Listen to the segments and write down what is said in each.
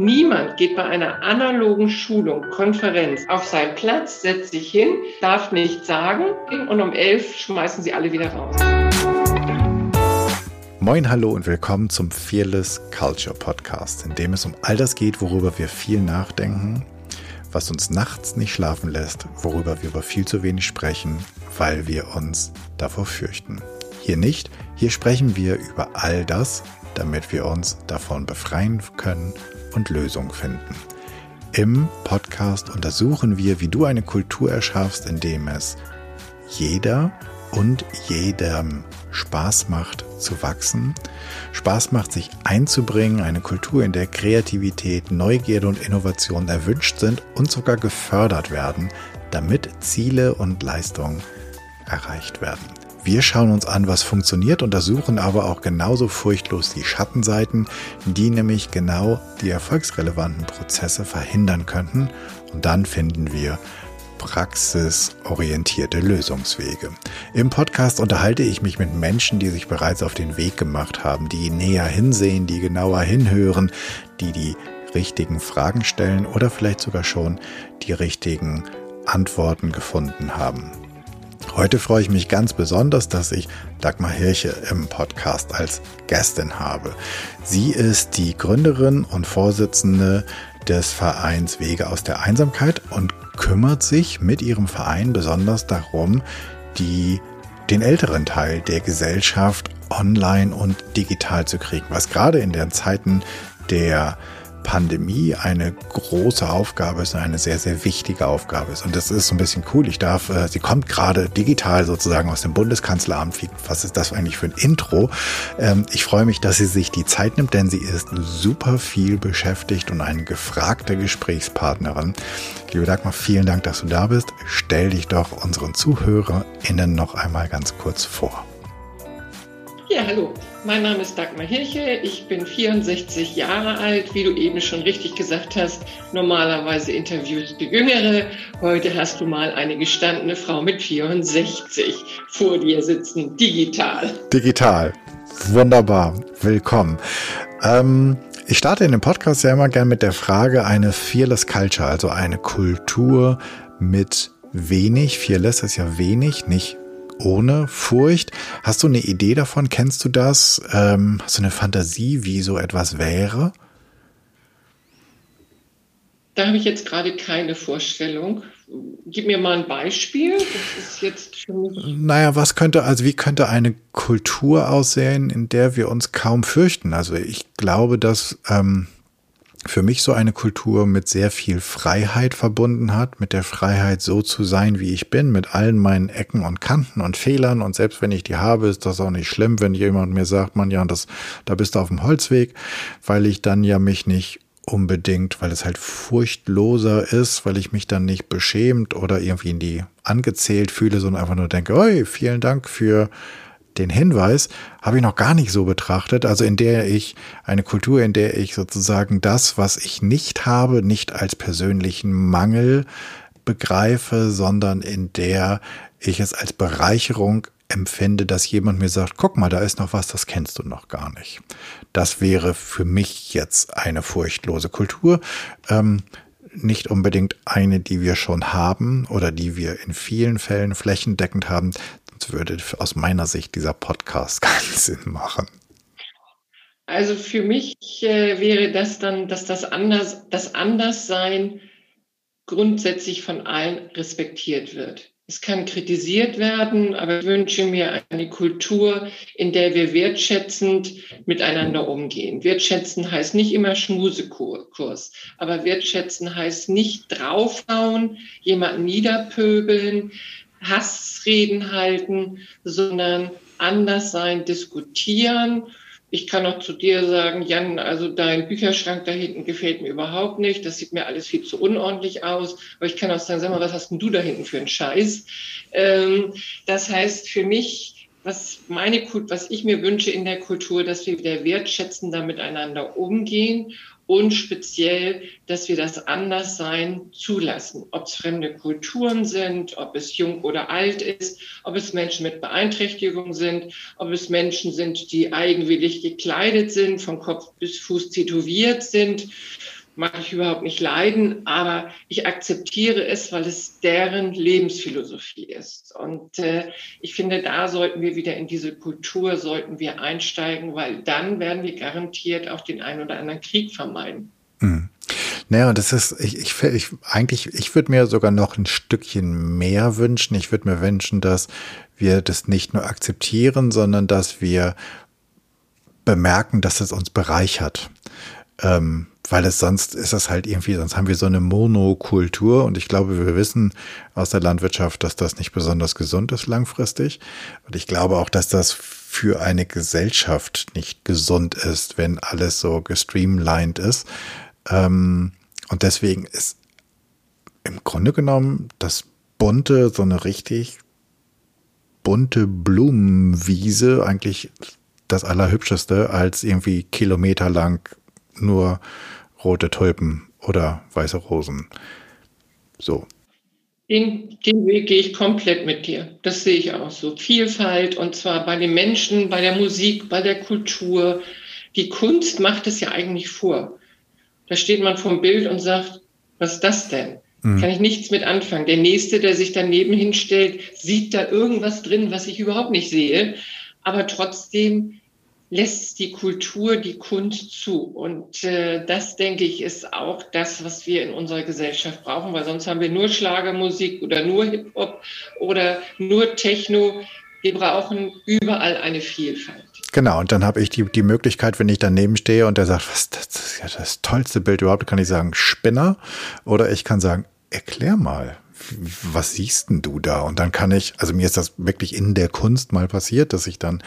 Niemand geht bei einer analogen Schulung, Konferenz auf seinen Platz, setzt sich hin, darf nichts sagen und um elf schmeißen sie alle wieder raus. Moin, hallo und willkommen zum Fearless Culture Podcast, in dem es um all das geht, worüber wir viel nachdenken, was uns nachts nicht schlafen lässt, worüber wir aber viel zu wenig sprechen, weil wir uns davor fürchten. Hier nicht, hier sprechen wir über all das, damit wir uns davon befreien können und Lösungen finden. Im Podcast untersuchen wir, wie du eine Kultur erschaffst, in dem es jeder und jedem Spaß macht zu wachsen, Spaß macht sich einzubringen, eine Kultur, in der Kreativität, Neugierde und Innovation erwünscht sind und sogar gefördert werden, damit Ziele und Leistungen erreicht werden. Wir schauen uns an, was funktioniert, untersuchen aber auch genauso furchtlos die Schattenseiten, die nämlich genau die erfolgsrelevanten Prozesse verhindern könnten. Und dann finden wir praxisorientierte Lösungswege. Im Podcast unterhalte ich mich mit Menschen, die sich bereits auf den Weg gemacht haben, die näher hinsehen, die genauer hinhören, die die richtigen Fragen stellen oder vielleicht sogar schon die richtigen Antworten gefunden haben. Heute freue ich mich ganz besonders, dass ich Dagmar Hirche im Podcast als Gästin habe. Sie ist die Gründerin und Vorsitzende des Vereins Wege aus der Einsamkeit und kümmert sich mit ihrem Verein besonders darum, die, den älteren Teil der Gesellschaft online und digital zu kriegen, was gerade in den Zeiten der Pandemie eine große Aufgabe ist, eine sehr, sehr wichtige Aufgabe ist. Und das ist so ein bisschen cool. Ich darf, äh, sie kommt gerade digital sozusagen aus dem Bundeskanzleramt. Was ist das eigentlich für ein Intro? Ähm, ich freue mich, dass sie sich die Zeit nimmt, denn sie ist super viel beschäftigt und eine gefragte Gesprächspartnerin. Liebe Dagmar, vielen Dank, dass du da bist. Stell dich doch unseren ZuhörerInnen noch einmal ganz kurz vor. Ja, hallo. Mein Name ist Dagmar Hirche. Ich bin 64 Jahre alt. Wie du eben schon richtig gesagt hast, normalerweise interviewst du Jüngere. Heute hast du mal eine gestandene Frau mit 64 vor dir sitzen, digital. Digital. Wunderbar. Willkommen. Ähm, ich starte in dem Podcast ja immer gerne mit der Frage eine Fearless Culture, also eine Kultur mit wenig. Fearless ist ja wenig, nicht ohne Furcht. Hast du eine Idee davon? Kennst du das? Ähm, hast du eine Fantasie, wie so etwas wäre? Da habe ich jetzt gerade keine Vorstellung. Gib mir mal ein Beispiel. Das ist jetzt für mich. Naja, was könnte, also wie könnte eine Kultur aussehen, in der wir uns kaum fürchten? Also ich glaube, dass ähm, für mich so eine Kultur mit sehr viel Freiheit verbunden hat, mit der Freiheit so zu sein, wie ich bin, mit allen meinen Ecken und Kanten und Fehlern. Und selbst wenn ich die habe, ist das auch nicht schlimm, wenn jemand mir sagt, man ja, das, da bist du auf dem Holzweg, weil ich dann ja mich nicht unbedingt, weil es halt furchtloser ist, weil ich mich dann nicht beschämt oder irgendwie in die angezählt fühle, sondern einfach nur denke, oi, vielen Dank für den Hinweis habe ich noch gar nicht so betrachtet. Also in der ich eine Kultur, in der ich sozusagen das, was ich nicht habe, nicht als persönlichen Mangel begreife, sondern in der ich es als Bereicherung empfinde, dass jemand mir sagt, guck mal, da ist noch was, das kennst du noch gar nicht. Das wäre für mich jetzt eine furchtlose Kultur. Ähm, nicht unbedingt eine, die wir schon haben oder die wir in vielen Fällen flächendeckend haben, würde aus meiner Sicht dieser Podcast keinen Sinn machen. Also für mich äh, wäre das dann, dass das anders, das Anderssein grundsätzlich von allen respektiert wird. Es kann kritisiert werden, aber ich wünsche mir eine Kultur, in der wir wertschätzend miteinander umgehen. Wertschätzen heißt nicht immer Schmusekurs, aber wertschätzen heißt nicht draufhauen, jemanden niederpöbeln, Hassreden halten, sondern anders sein, diskutieren. Ich kann auch zu dir sagen, Jan, also dein Bücherschrank da hinten gefällt mir überhaupt nicht. Das sieht mir alles viel zu unordentlich aus. Aber ich kann auch sagen, sag mal, was hast denn du da hinten für einen Scheiß? Ähm, das heißt für mich, was meine was ich mir wünsche in der Kultur, dass wir wieder wertschätzender miteinander umgehen und speziell, dass wir das Anderssein zulassen. Ob es fremde Kulturen sind, ob es jung oder alt ist, ob es Menschen mit Beeinträchtigung sind, ob es Menschen sind, die eigenwillig gekleidet sind, von Kopf bis Fuß tätowiert sind. Mag ich überhaupt nicht leiden, aber ich akzeptiere es, weil es deren Lebensphilosophie ist. Und äh, ich finde, da sollten wir wieder in diese Kultur, sollten wir einsteigen, weil dann werden wir garantiert auch den einen oder anderen Krieg vermeiden. Mhm. Naja, das ist, ich, ich, ich eigentlich, ich würde mir sogar noch ein Stückchen mehr wünschen. Ich würde mir wünschen, dass wir das nicht nur akzeptieren, sondern dass wir bemerken, dass es uns bereichert. Ähm, weil es sonst ist es halt irgendwie, sonst haben wir so eine Monokultur und ich glaube, wir wissen aus der Landwirtschaft, dass das nicht besonders gesund ist langfristig. Und ich glaube auch, dass das für eine Gesellschaft nicht gesund ist, wenn alles so gestreamlined ist. Ähm, und deswegen ist im Grunde genommen das bunte, so eine richtig bunte Blumenwiese eigentlich das Allerhübscheste als irgendwie kilometerlang nur rote Tulpen oder weiße Rosen. So. Den, den Weg gehe ich komplett mit dir. Das sehe ich auch so. Vielfalt und zwar bei den Menschen, bei der Musik, bei der Kultur. Die Kunst macht es ja eigentlich vor. Da steht man vom Bild und sagt, was ist das denn? Mhm. Kann ich nichts mit anfangen. Der Nächste, der sich daneben hinstellt, sieht da irgendwas drin, was ich überhaupt nicht sehe. Aber trotzdem lässt die Kultur die Kunst zu. Und äh, das, denke ich, ist auch das, was wir in unserer Gesellschaft brauchen, weil sonst haben wir nur Schlagermusik oder nur Hip-Hop oder nur Techno. Wir brauchen überall eine Vielfalt. Genau, und dann habe ich die, die Möglichkeit, wenn ich daneben stehe und der sagt, was, das ist ja das tollste Bild überhaupt, kann ich sagen, Spinner. Oder ich kann sagen, erklär mal, was siehst denn du da? Und dann kann ich, also mir ist das wirklich in der Kunst mal passiert, dass ich dann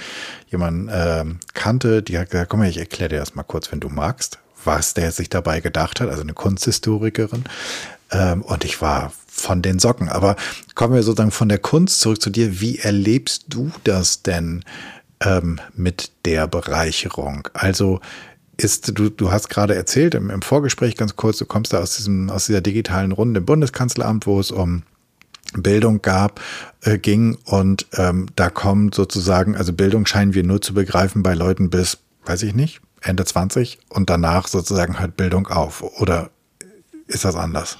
jemanden äh, kannte, die hat gesagt, komm mal, ich erkläre dir das mal kurz, wenn du magst, was der sich dabei gedacht hat, also eine Kunsthistorikerin. Ähm, und ich war von den Socken. Aber kommen wir sozusagen von der Kunst zurück zu dir. Wie erlebst du das denn ähm, mit der Bereicherung? Also ist, du, du hast gerade erzählt im, im Vorgespräch ganz kurz, du kommst da aus, diesem, aus dieser digitalen Runde im Bundeskanzleramt, wo es um Bildung gab, äh, ging und ähm, da kommt sozusagen, also Bildung scheinen wir nur zu begreifen bei Leuten bis, weiß ich nicht, Ende 20 und danach sozusagen hört Bildung auf. Oder ist das anders?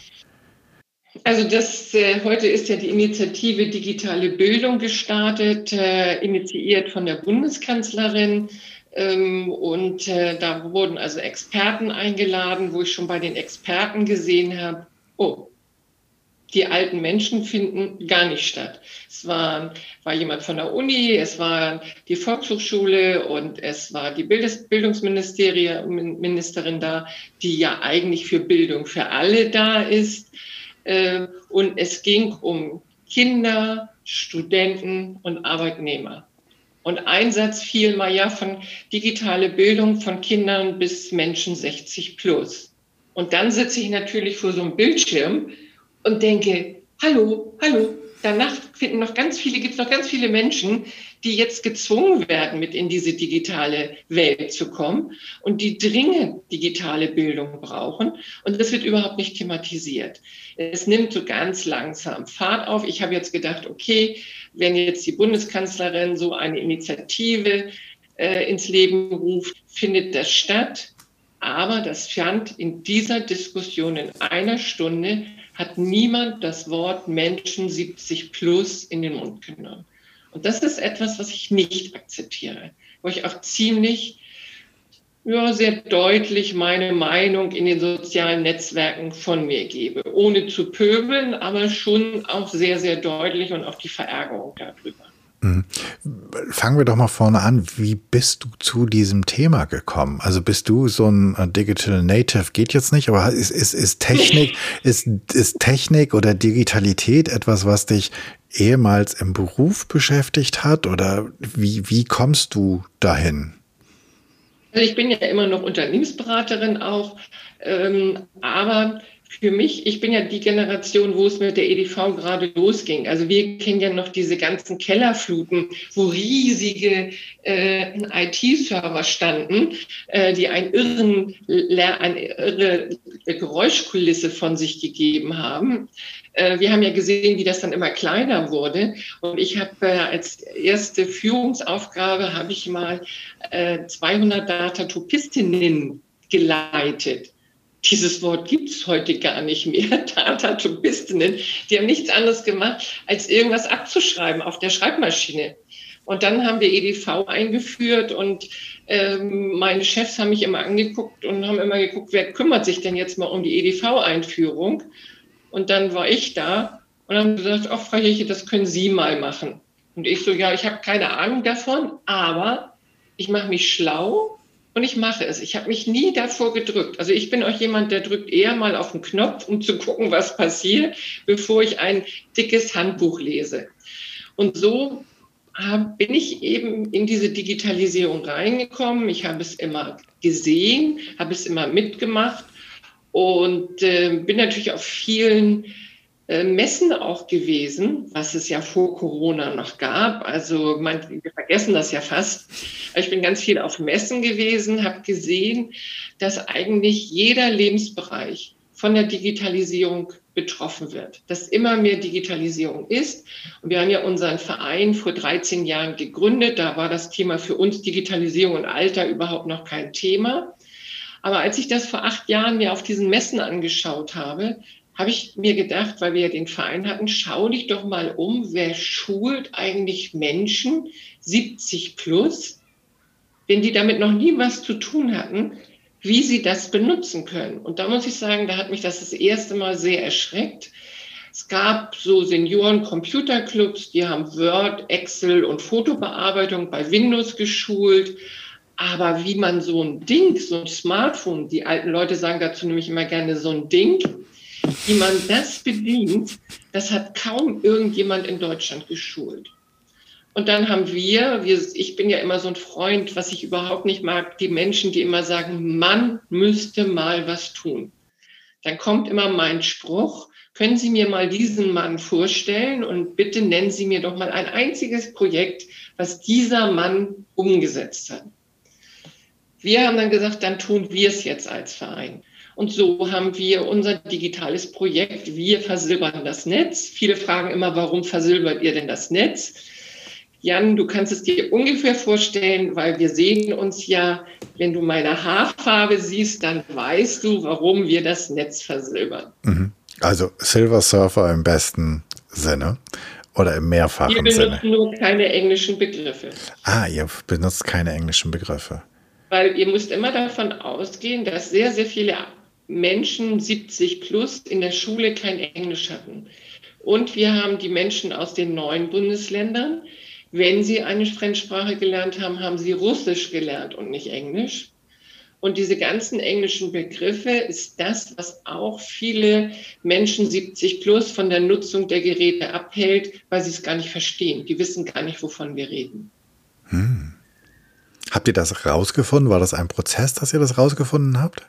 Also das äh, heute ist ja die Initiative Digitale Bildung gestartet, äh, initiiert von der Bundeskanzlerin. Ähm, und äh, da wurden also Experten eingeladen, wo ich schon bei den Experten gesehen habe, oh, die alten Menschen finden gar nicht statt. Es war, war jemand von der Uni, es war die Volkshochschule und es war die Bildungsministerin da, die ja eigentlich für Bildung für alle da ist. Äh, und es ging um Kinder, Studenten und Arbeitnehmer. Und ein Satz mal ja von digitale Bildung von Kindern bis Menschen 60 plus. Und dann sitze ich natürlich vor so einem Bildschirm und denke, hallo, hallo, danach finden noch ganz viele, gibt es noch ganz viele Menschen, die jetzt gezwungen werden, mit in diese digitale Welt zu kommen und die dringend digitale Bildung brauchen. Und das wird überhaupt nicht thematisiert. Es nimmt so ganz langsam Fahrt auf. Ich habe jetzt gedacht, okay, wenn jetzt die Bundeskanzlerin so eine Initiative äh, ins Leben ruft, findet das statt. Aber das fand in dieser Diskussion in einer Stunde hat niemand das Wort Menschen 70 plus in den Mund genommen. Und das ist etwas, was ich nicht akzeptiere, wo ich auch ziemlich ja, sehr deutlich meine Meinung in den sozialen Netzwerken von mir gebe, ohne zu pöbeln, aber schon auch sehr, sehr deutlich und auch die Verärgerung darüber. Mhm. Fangen wir doch mal vorne an. Wie bist du zu diesem Thema gekommen? Also bist du so ein äh, Digital Native? Geht jetzt nicht, aber ist, ist, ist Technik, ist, ist Technik oder Digitalität etwas, was dich ehemals im Beruf beschäftigt hat? Oder wie, wie kommst du dahin? Also ich bin ja immer noch Unternehmensberaterin auch, ähm, aber für mich, ich bin ja die Generation, wo es mit der EDV gerade losging. Also wir kennen ja noch diese ganzen Kellerfluten, wo riesige äh, IT-Server standen, äh, die einen irren, eine irre Geräuschkulisse von sich gegeben haben. Äh, wir haben ja gesehen, wie das dann immer kleiner wurde. Und ich habe äh, als erste Führungsaufgabe habe ich mal 200 äh, Datatopistinnen geleitet. Dieses Wort gibt es heute gar nicht mehr. Datatopistinnen, die haben nichts anderes gemacht, als irgendwas abzuschreiben auf der Schreibmaschine. Und dann haben wir EDV eingeführt und ähm, meine Chefs haben mich immer angeguckt und haben immer geguckt, wer kümmert sich denn jetzt mal um die EDV-Einführung? Und dann war ich da und haben gesagt, ach, Frau Heche, das können Sie mal machen. Und ich so, ja, ich habe keine Ahnung davon, aber ich mache mich schlau und ich mache es. Ich habe mich nie davor gedrückt. Also ich bin auch jemand, der drückt eher mal auf den Knopf, um zu gucken, was passiert, bevor ich ein dickes Handbuch lese. Und so bin ich eben in diese Digitalisierung reingekommen. Ich habe es immer gesehen, habe es immer mitgemacht und äh, bin natürlich auf vielen Messen auch gewesen, was es ja vor Corona noch gab. Also man, wir vergessen das ja fast. Ich bin ganz viel auf Messen gewesen, habe gesehen, dass eigentlich jeder Lebensbereich von der Digitalisierung betroffen wird, dass immer mehr Digitalisierung ist. Und wir haben ja unseren Verein vor 13 Jahren gegründet. Da war das Thema für uns Digitalisierung und Alter überhaupt noch kein Thema. Aber als ich das vor acht Jahren mir auf diesen Messen angeschaut habe, habe ich mir gedacht, weil wir ja den Verein hatten, schau dich doch mal um, wer schult eigentlich Menschen 70 plus, wenn die damit noch nie was zu tun hatten, wie sie das benutzen können. Und da muss ich sagen, da hat mich das das erste Mal sehr erschreckt. Es gab so Senioren-Computerclubs, die haben Word, Excel und Fotobearbeitung bei Windows geschult. Aber wie man so ein Ding, so ein Smartphone, die alten Leute sagen dazu nämlich immer gerne so ein Ding, wie man das bedient, das hat kaum irgendjemand in Deutschland geschult. Und dann haben wir, wir, ich bin ja immer so ein Freund, was ich überhaupt nicht mag, die Menschen, die immer sagen, man müsste mal was tun. Dann kommt immer mein Spruch, können Sie mir mal diesen Mann vorstellen und bitte nennen Sie mir doch mal ein einziges Projekt, was dieser Mann umgesetzt hat. Wir haben dann gesagt, dann tun wir es jetzt als Verein. Und so haben wir unser digitales Projekt. Wir versilbern das Netz. Viele fragen immer, warum versilbert ihr denn das Netz? Jan, du kannst es dir ungefähr vorstellen, weil wir sehen uns ja, wenn du meine Haarfarbe siehst, dann weißt du, warum wir das Netz versilbern. Mhm. Also Silver Surfer im besten Sinne oder im mehrfachen Sinne. Wir benutzen Sinne. nur keine englischen Begriffe. Ah, ihr benutzt keine englischen Begriffe. Weil ihr müsst immer davon ausgehen, dass sehr, sehr viele Menschen 70 plus in der Schule kein Englisch hatten. Und wir haben die Menschen aus den neuen Bundesländern, wenn sie eine Fremdsprache gelernt haben, haben sie Russisch gelernt und nicht Englisch. Und diese ganzen englischen Begriffe ist das, was auch viele Menschen 70 plus von der Nutzung der Geräte abhält, weil sie es gar nicht verstehen. Die wissen gar nicht, wovon wir reden. Hm. Habt ihr das rausgefunden? War das ein Prozess, dass ihr das rausgefunden habt?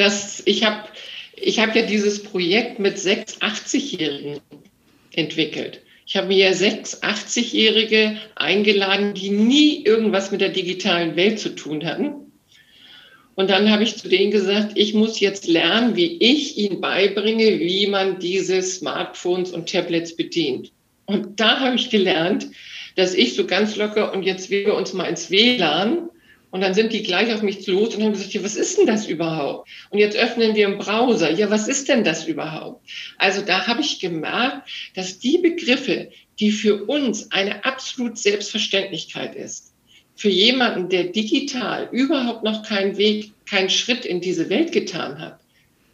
Das, ich habe ich hab ja dieses Projekt mit sechs 80-Jährigen entwickelt. Ich habe mir sechs 80-Jährige eingeladen, die nie irgendwas mit der digitalen Welt zu tun hatten. Und dann habe ich zu denen gesagt, ich muss jetzt lernen, wie ich ihnen beibringe, wie man diese Smartphones und Tablets bedient. Und da habe ich gelernt, dass ich so ganz locker und jetzt wir uns mal ins WLAN und dann sind die gleich auf mich los und haben gesagt, ja, was ist denn das überhaupt? Und jetzt öffnen wir einen Browser. Ja, was ist denn das überhaupt? Also da habe ich gemerkt, dass die Begriffe, die für uns eine absolut Selbstverständlichkeit ist, für jemanden, der digital überhaupt noch keinen Weg, keinen Schritt in diese Welt getan hat,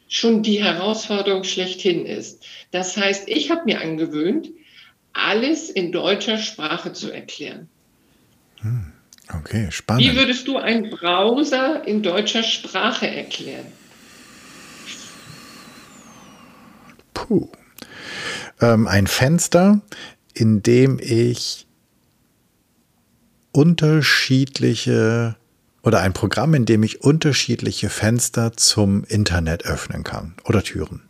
schon die Herausforderung schlechthin ist. Das heißt, ich habe mir angewöhnt, alles in deutscher Sprache zu erklären. Hm. Okay, spannend. Wie würdest du einen Browser in deutscher Sprache erklären? Puh. Ähm, ein Fenster, in dem ich unterschiedliche oder ein Programm, in dem ich unterschiedliche Fenster zum Internet öffnen kann oder Türen.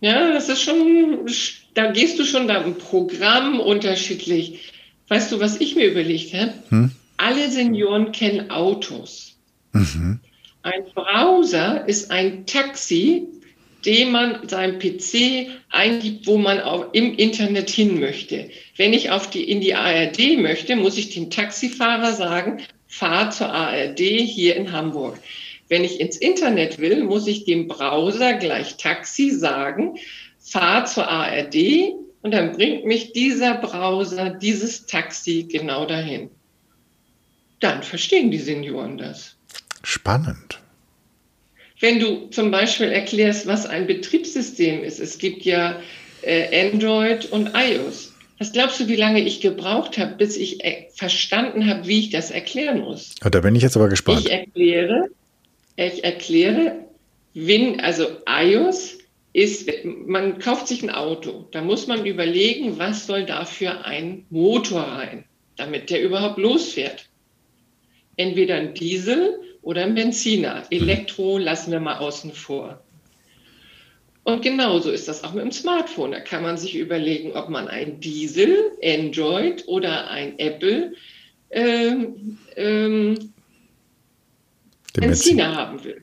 Ja, das ist schon, da gehst du schon da ein Programm unterschiedlich. Weißt du, was ich mir überlegt habe? Hm? Alle Senioren kennen Autos. Mhm. Ein Browser ist ein Taxi, dem man seinem PC eingibt, wo man auch im Internet hin möchte. Wenn ich auf die, in die ARD möchte, muss ich dem Taxifahrer sagen, fahr zur ARD hier in Hamburg. Wenn ich ins Internet will, muss ich dem Browser gleich Taxi sagen, fahr zur ARD und dann bringt mich dieser Browser, dieses Taxi genau dahin. Dann verstehen die Senioren das. Spannend. Wenn du zum Beispiel erklärst, was ein Betriebssystem ist, es gibt ja äh, Android und iOS. Was glaubst du, wie lange ich gebraucht habe, bis ich äh, verstanden habe, wie ich das erklären muss? Da bin ich jetzt aber gespannt. Ich erkläre, ich erkläre, Win, also iOS ist, man kauft sich ein Auto, da muss man überlegen, was soll dafür ein Motor rein, damit der überhaupt losfährt. Entweder ein Diesel oder ein Benziner. Elektro lassen wir mal außen vor. Und genauso ist das auch mit dem Smartphone. Da kann man sich überlegen, ob man ein Diesel, Android oder ein Apple ähm, ähm, Benziner haben will.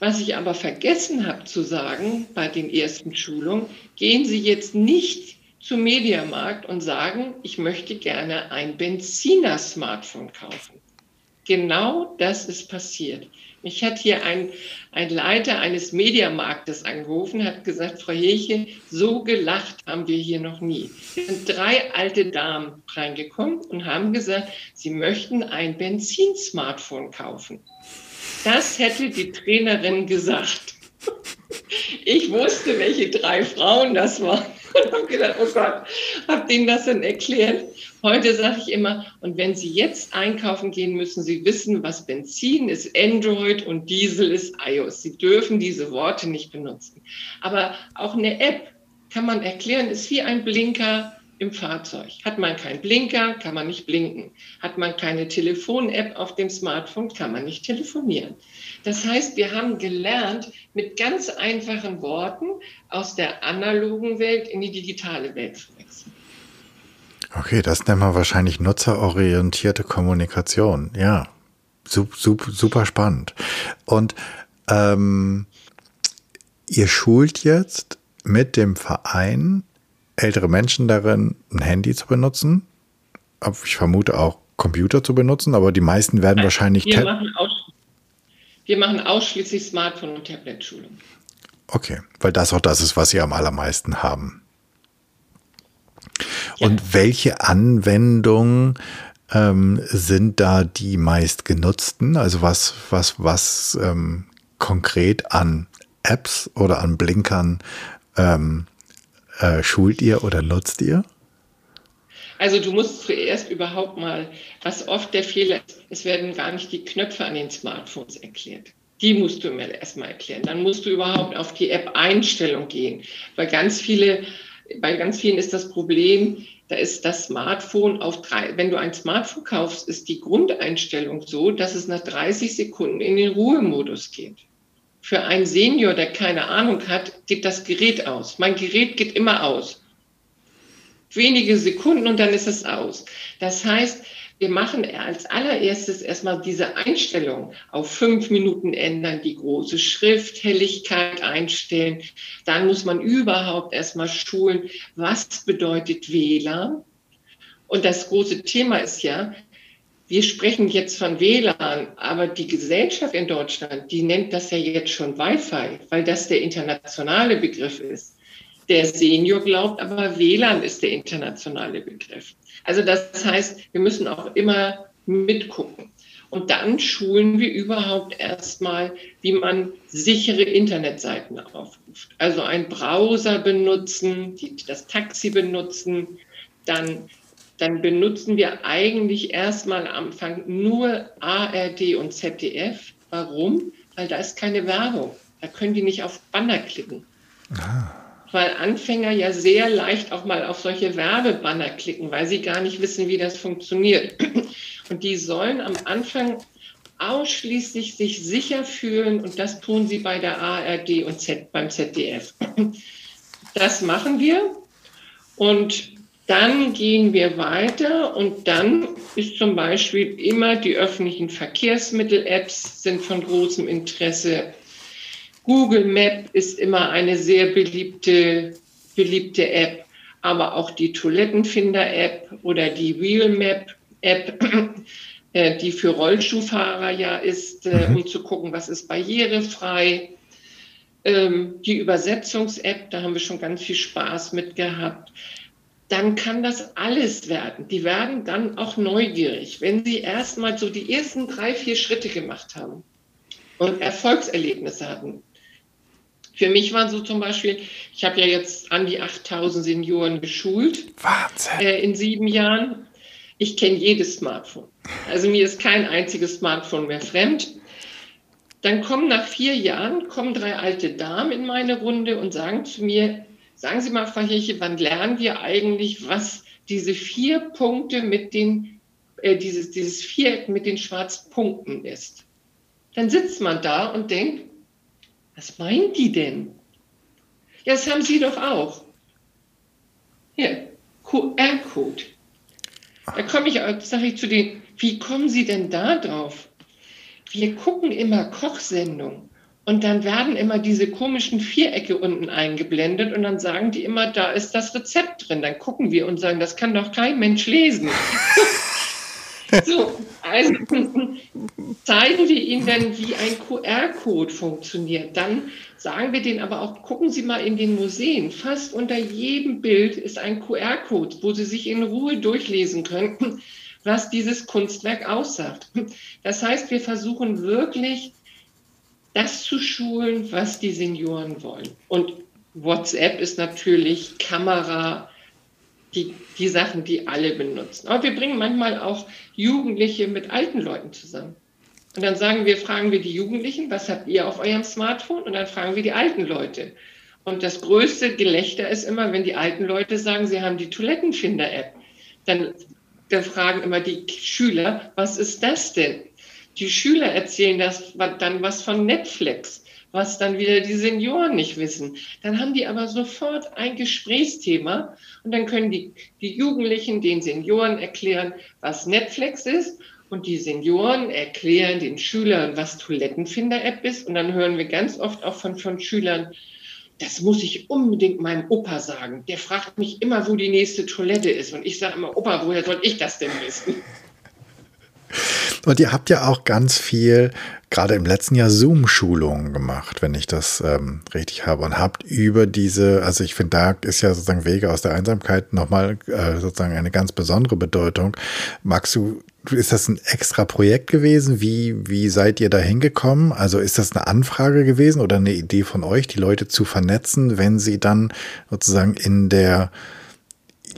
Was ich aber vergessen habe zu sagen bei den ersten Schulungen, gehen Sie jetzt nicht zum Mediamarkt und sagen, ich möchte gerne ein Benziner-Smartphone kaufen. Genau das ist passiert. Mich hat hier ein, ein Leiter eines Mediamarktes angerufen, hat gesagt, Frau Heche, so gelacht haben wir hier noch nie. Es sind drei alte Damen reingekommen und haben gesagt, sie möchten ein Benzinsmartphone kaufen. Das hätte die Trainerin gesagt. Ich wusste, welche drei Frauen das waren und habe gedacht, oh Gott, habt ihnen das denn erklärt? Heute sage ich immer, und wenn Sie jetzt einkaufen gehen, müssen Sie wissen, was Benzin ist Android und Diesel ist iOS. Sie dürfen diese Worte nicht benutzen. Aber auch eine App kann man erklären, ist wie ein Blinker im Fahrzeug. Hat man keinen Blinker, kann man nicht blinken. Hat man keine Telefon-App auf dem Smartphone, kann man nicht telefonieren. Das heißt, wir haben gelernt, mit ganz einfachen Worten aus der analogen Welt in die digitale Welt zu wechseln. Okay, das nennt man wahrscheinlich nutzerorientierte Kommunikation. Ja, super, super spannend. Und ähm, ihr schult jetzt mit dem Verein ältere Menschen darin, ein Handy zu benutzen. Ich vermute auch Computer zu benutzen, aber die meisten werden wahrscheinlich. Wir machen, wir machen ausschließlich Smartphone- und Tablet-Schulung. Okay, weil das auch das ist, was Sie am allermeisten haben. Ja. Und welche Anwendungen ähm, sind da die meist genutzten? Also was, was, was ähm, konkret an Apps oder an Blinkern ähm, äh, schult ihr oder nutzt ihr? Also du musst zuerst überhaupt mal, was oft der Fehler ist, es werden gar nicht die Knöpfe an den Smartphones erklärt. Die musst du mir erstmal erklären. Dann musst du überhaupt auf die App-Einstellung gehen. Weil ganz viele, bei ganz vielen ist das Problem, da ist das Smartphone auf drei. Wenn du ein Smartphone kaufst, ist die Grundeinstellung so, dass es nach 30 Sekunden in den Ruhemodus geht. Für einen Senior, der keine Ahnung hat, geht das Gerät aus. Mein Gerät geht immer aus. Wenige Sekunden und dann ist es aus. Das heißt, wir machen als allererstes erstmal diese Einstellung auf fünf Minuten ändern, die große Schrift, Helligkeit einstellen. Dann muss man überhaupt erstmal schulen, was bedeutet WLAN. Und das große Thema ist ja, wir sprechen jetzt von WLAN, aber die Gesellschaft in Deutschland, die nennt das ja jetzt schon Wi-Fi, weil das der internationale Begriff ist. Der Senior glaubt aber, WLAN ist der internationale Begriff. Also das heißt, wir müssen auch immer mitgucken. Und dann schulen wir überhaupt erstmal, wie man sichere Internetseiten aufruft. Also einen Browser benutzen, das Taxi benutzen, dann dann benutzen wir eigentlich erstmal am Anfang nur ARD und ZDF. Warum? Weil da ist keine Werbung. Da können die nicht auf Banner klicken. Ah. Weil Anfänger ja sehr leicht auch mal auf solche Werbebanner klicken, weil sie gar nicht wissen, wie das funktioniert. Und die sollen am Anfang ausschließlich sich sicher fühlen und das tun sie bei der ARD und Z, beim ZDF. Das machen wir und dann gehen wir weiter und dann ist zum Beispiel immer die öffentlichen Verkehrsmittel-Apps sind von großem Interesse. Google Map ist immer eine sehr beliebte, beliebte App, aber auch die Toilettenfinder-App oder die Wheel Map-App. äh, die für Rollschuhfahrer ja ist, äh, mhm. um zu gucken, was ist barrierefrei. Ähm, die Übersetzungs-App, da haben wir schon ganz viel Spaß mit gehabt. Dann kann das alles werden. Die werden dann auch neugierig, wenn sie erstmal so die ersten drei, vier Schritte gemacht haben und Erfolgserlebnisse hatten. Für mich waren so zum Beispiel, ich habe ja jetzt an die 8000 Senioren geschult. Wahnsinn. Äh, in sieben Jahren. Ich kenne jedes Smartphone. Also mir ist kein einziges Smartphone mehr fremd. Dann kommen nach vier Jahren, kommen drei alte Damen in meine Runde und sagen zu mir, sagen Sie mal, Frau Hirche, wann lernen wir eigentlich, was diese vier Punkte mit den, äh, dieses, dieses Viereck mit den schwarzen Punkten ist? Dann sitzt man da und denkt, was meint die denn? Ja, das haben Sie doch auch. Hier, QR-Code. Da komme ich, sage ich zu denen, wie kommen Sie denn da drauf? Wir gucken immer Kochsendungen und dann werden immer diese komischen Vierecke unten eingeblendet und dann sagen die immer, da ist das Rezept drin. Dann gucken wir und sagen, das kann doch kein Mensch lesen. So, also zeigen wir Ihnen dann, wie ein QR-Code funktioniert. Dann sagen wir denen aber auch, gucken Sie mal in den Museen. Fast unter jedem Bild ist ein QR-Code, wo Sie sich in Ruhe durchlesen können, was dieses Kunstwerk aussagt. Das heißt, wir versuchen wirklich, das zu schulen, was die Senioren wollen. Und WhatsApp ist natürlich Kamera, die, die Sachen, die alle benutzen. Aber wir bringen manchmal auch Jugendliche mit alten Leuten zusammen. Und dann sagen wir, fragen wir die Jugendlichen, was habt ihr auf eurem Smartphone? Und dann fragen wir die alten Leute. Und das größte Gelächter ist immer, wenn die alten Leute sagen, sie haben die Toilettenfinder-App. Dann, dann fragen immer die Schüler, was ist das denn? Die Schüler erzählen das dann was von Netflix was dann wieder die Senioren nicht wissen. Dann haben die aber sofort ein Gesprächsthema und dann können die, die Jugendlichen den Senioren erklären, was Netflix ist und die Senioren erklären den Schülern, was Toilettenfinder-App ist und dann hören wir ganz oft auch von, von Schülern, das muss ich unbedingt meinem Opa sagen. Der fragt mich immer, wo die nächste Toilette ist. Und ich sage immer, Opa, woher soll ich das denn wissen? Und ihr habt ja auch ganz viel, gerade im letzten Jahr, Zoom-Schulungen gemacht, wenn ich das ähm, richtig habe. Und habt über diese, also ich finde, da ist ja sozusagen Wege aus der Einsamkeit nochmal äh, sozusagen eine ganz besondere Bedeutung. Magst du, ist das ein extra Projekt gewesen? Wie, wie seid ihr da hingekommen? Also ist das eine Anfrage gewesen oder eine Idee von euch, die Leute zu vernetzen, wenn sie dann sozusagen in der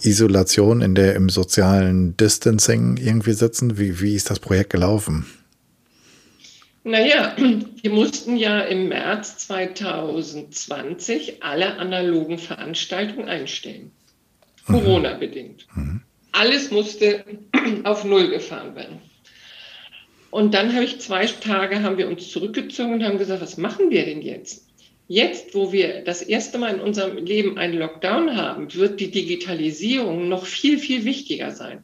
Isolation, in der im sozialen Distancing irgendwie sitzen? Wie, wie ist das Projekt gelaufen? Naja, wir mussten ja im März 2020 alle analogen Veranstaltungen einstellen. Mhm. Corona-bedingt. Mhm. Alles musste auf Null gefahren werden. Und dann habe ich zwei Tage, haben wir uns zurückgezogen und haben gesagt, was machen wir denn jetzt? Jetzt, wo wir das erste Mal in unserem Leben einen Lockdown haben, wird die Digitalisierung noch viel, viel wichtiger sein.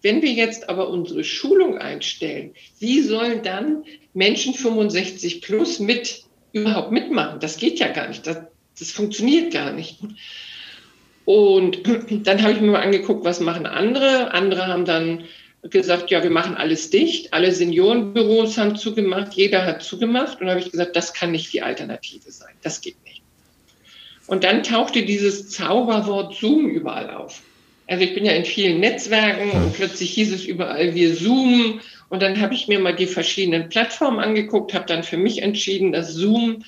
Wenn wir jetzt aber unsere Schulung einstellen, wie sollen dann Menschen 65 plus mit überhaupt mitmachen? Das geht ja gar nicht. Das, das funktioniert gar nicht. Und dann habe ich mir mal angeguckt, was machen andere. Andere haben dann gesagt, ja, wir machen alles dicht. Alle Seniorenbüros haben zugemacht, jeder hat zugemacht. Und da habe ich gesagt, das kann nicht die Alternative sein. Das geht nicht. Und dann tauchte dieses Zauberwort Zoom überall auf. Also ich bin ja in vielen Netzwerken und plötzlich hieß es überall, wir zoomen. Und dann habe ich mir mal die verschiedenen Plattformen angeguckt, habe dann für mich entschieden, dass Zoom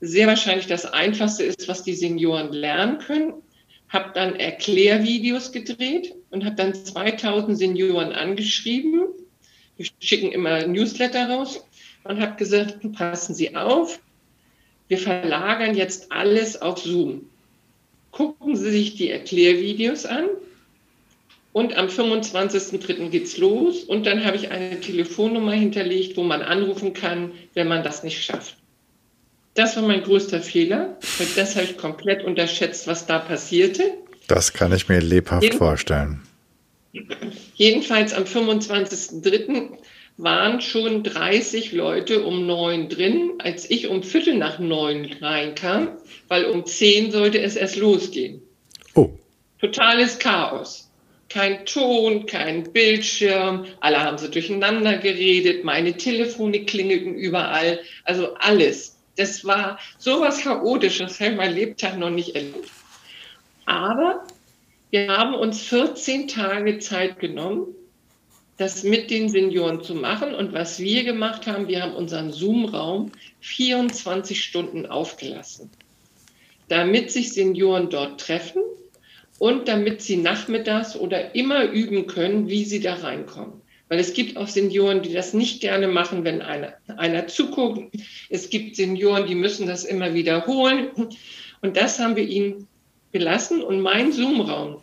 sehr wahrscheinlich das Einfachste ist, was die Senioren lernen können habe dann Erklärvideos gedreht und habe dann 2000 Senioren angeschrieben. Wir schicken immer Newsletter raus und habe gesagt, passen Sie auf, wir verlagern jetzt alles auf Zoom. Gucken Sie sich die Erklärvideos an und am 25.03. geht's los und dann habe ich eine Telefonnummer hinterlegt, wo man anrufen kann, wenn man das nicht schafft. Das war mein größter Fehler, weil das habe ich komplett unterschätzt, was da passierte. Das kann ich mir lebhaft Jeden, vorstellen. Jedenfalls am 25.03. waren schon 30 Leute um neun drin, als ich um Viertel nach neun reinkam, weil um zehn sollte es erst losgehen. Oh. Totales Chaos. Kein Ton, kein Bildschirm, alle haben sie durcheinander geredet, meine Telefone klingelten überall, also alles. Das war sowas Chaotisches, das habe ich mein Lebtag noch nicht erlebt. Aber wir haben uns 14 Tage Zeit genommen, das mit den Senioren zu machen. Und was wir gemacht haben, wir haben unseren Zoom-Raum 24 Stunden aufgelassen, damit sich Senioren dort treffen und damit sie nachmittags oder immer üben können, wie sie da reinkommen. Weil es gibt auch Senioren, die das nicht gerne machen, wenn einer, einer zuguckt. Es gibt Senioren, die müssen das immer wiederholen. Und das haben wir ihnen gelassen. Und mein Zoom-Raum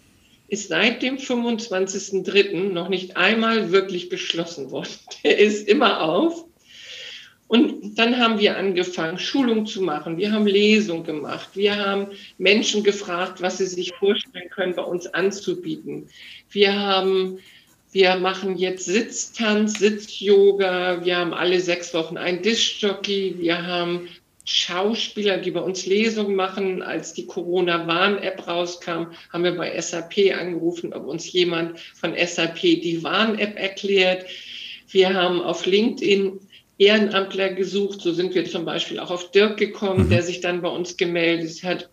ist seit dem 25.03. noch nicht einmal wirklich geschlossen worden. Der ist immer auf. Und dann haben wir angefangen, Schulung zu machen. Wir haben Lesungen gemacht. Wir haben Menschen gefragt, was sie sich vorstellen können, bei uns anzubieten. Wir haben, wir machen jetzt Sitztanz, Sitz-Yoga. Wir haben alle sechs Wochen einen Diskjockey. Wir haben Schauspieler, die bei uns Lesungen machen. Als die Corona-Warn-App rauskam, haben wir bei SAP angerufen, ob uns jemand von SAP die Warn-App erklärt. Wir haben auf LinkedIn Ehrenamtler gesucht. So sind wir zum Beispiel auch auf Dirk gekommen, mhm. der sich dann bei uns gemeldet hat.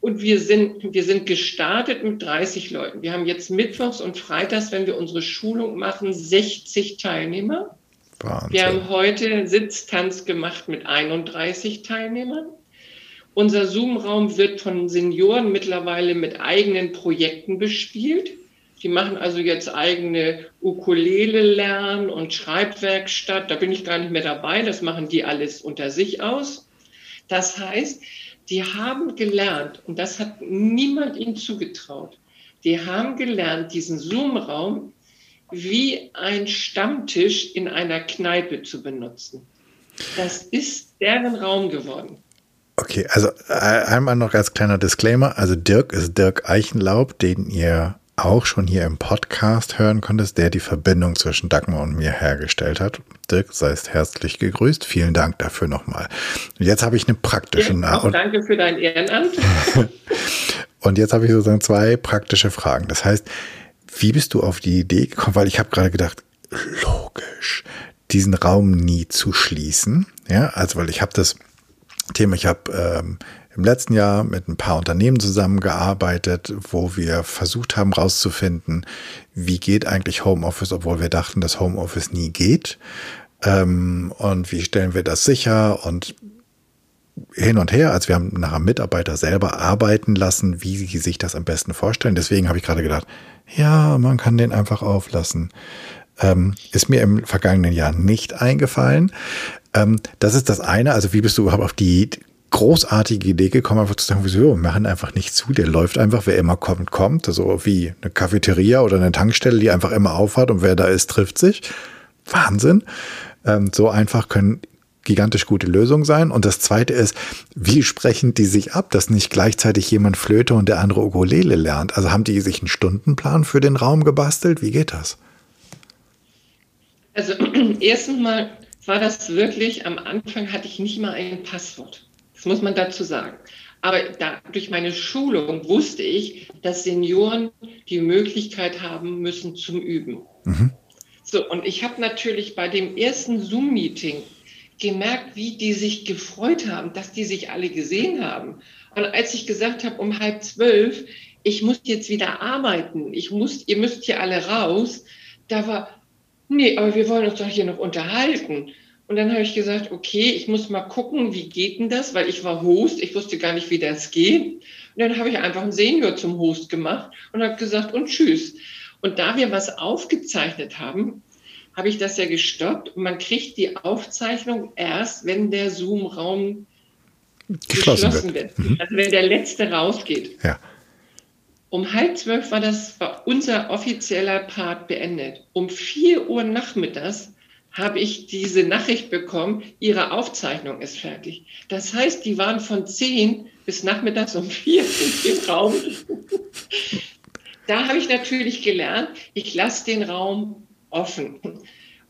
Und wir sind, wir sind gestartet mit 30 Leuten. Wir haben jetzt mittwochs und freitags, wenn wir unsere Schulung machen, 60 Teilnehmer. Wahnsinn. Wir haben heute Sitztanz gemacht mit 31 Teilnehmern. Unser Zoom-Raum wird von Senioren mittlerweile mit eigenen Projekten bespielt. Die machen also jetzt eigene Ukulele lernen und Schreibwerkstatt. Da bin ich gar nicht mehr dabei. Das machen die alles unter sich aus. Das heißt, die haben gelernt, und das hat niemand ihnen zugetraut, die haben gelernt, diesen Zoom-Raum wie ein Stammtisch in einer Kneipe zu benutzen. Das ist deren Raum geworden. Okay, also äh, einmal noch als kleiner Disclaimer. Also Dirk ist Dirk Eichenlaub, den ihr auch schon hier im Podcast hören konntest, der die Verbindung zwischen Dagmar und mir hergestellt hat. Dirk, seist herzlich gegrüßt. Vielen Dank dafür nochmal. Jetzt habe ich eine praktische Nachricht. Danke für dein Ehrenamt. und jetzt habe ich sozusagen zwei praktische Fragen. Das heißt, wie bist du auf die Idee gekommen? Weil ich habe gerade gedacht, logisch, diesen Raum nie zu schließen. Ja, also weil ich habe das Thema, ich habe ähm, im letzten Jahr mit ein paar Unternehmen zusammengearbeitet, wo wir versucht haben herauszufinden, wie geht eigentlich Homeoffice, obwohl wir dachten, dass Homeoffice nie geht. Ähm, und wie stellen wir das sicher und hin und her. Also wir haben nachher Mitarbeiter selber arbeiten lassen, wie sie sich das am besten vorstellen. Deswegen habe ich gerade gedacht, ja, man kann den einfach auflassen. Ähm, ist mir im vergangenen Jahr nicht eingefallen. Ähm, das ist das eine. Also wie bist du überhaupt auf die großartige Idee gekommen, einfach zu sagen, wieso, wir machen einfach nicht zu, der läuft einfach, wer immer kommt, kommt. Also wie eine Cafeteria oder eine Tankstelle, die einfach immer aufhat und wer da ist, trifft sich. Wahnsinn. Ähm, so einfach können gigantisch gute Lösungen sein. Und das zweite ist, wie sprechen die sich ab, dass nicht gleichzeitig jemand Flöte und der andere Ukulele lernt? Also haben die sich einen Stundenplan für den Raum gebastelt? Wie geht das? Also erstens mal war das wirklich, am Anfang hatte ich nicht mal ein Passwort. Das muss man dazu sagen. Aber da, durch meine Schulung wusste ich, dass Senioren die Möglichkeit haben müssen zum Üben. Mhm. So, und ich habe natürlich bei dem ersten Zoom-Meeting gemerkt, wie die sich gefreut haben, dass die sich alle gesehen haben. Und als ich gesagt habe, um halb zwölf, ich muss jetzt wieder arbeiten, ich muss, ihr müsst hier alle raus, da war, nee, aber wir wollen uns doch hier noch unterhalten. Und dann habe ich gesagt, okay, ich muss mal gucken, wie geht denn das, weil ich war Host, ich wusste gar nicht, wie das geht. Und dann habe ich einfach einen Senior zum Host gemacht und habe gesagt, und tschüss. Und da wir was aufgezeichnet haben, habe ich das ja gestoppt und man kriegt die Aufzeichnung erst, wenn der Zoom-Raum geschlossen, geschlossen, wird. wird. Mhm. Also wenn der letzte rausgeht. Ja. Um halb zwölf war das war unser offizieller Part beendet. Um vier Uhr nachmittags habe ich diese Nachricht bekommen, Ihre Aufzeichnung ist fertig. Das heißt, die waren von 10 bis nachmittags um 4 im Raum. da habe ich natürlich gelernt, ich lasse den Raum offen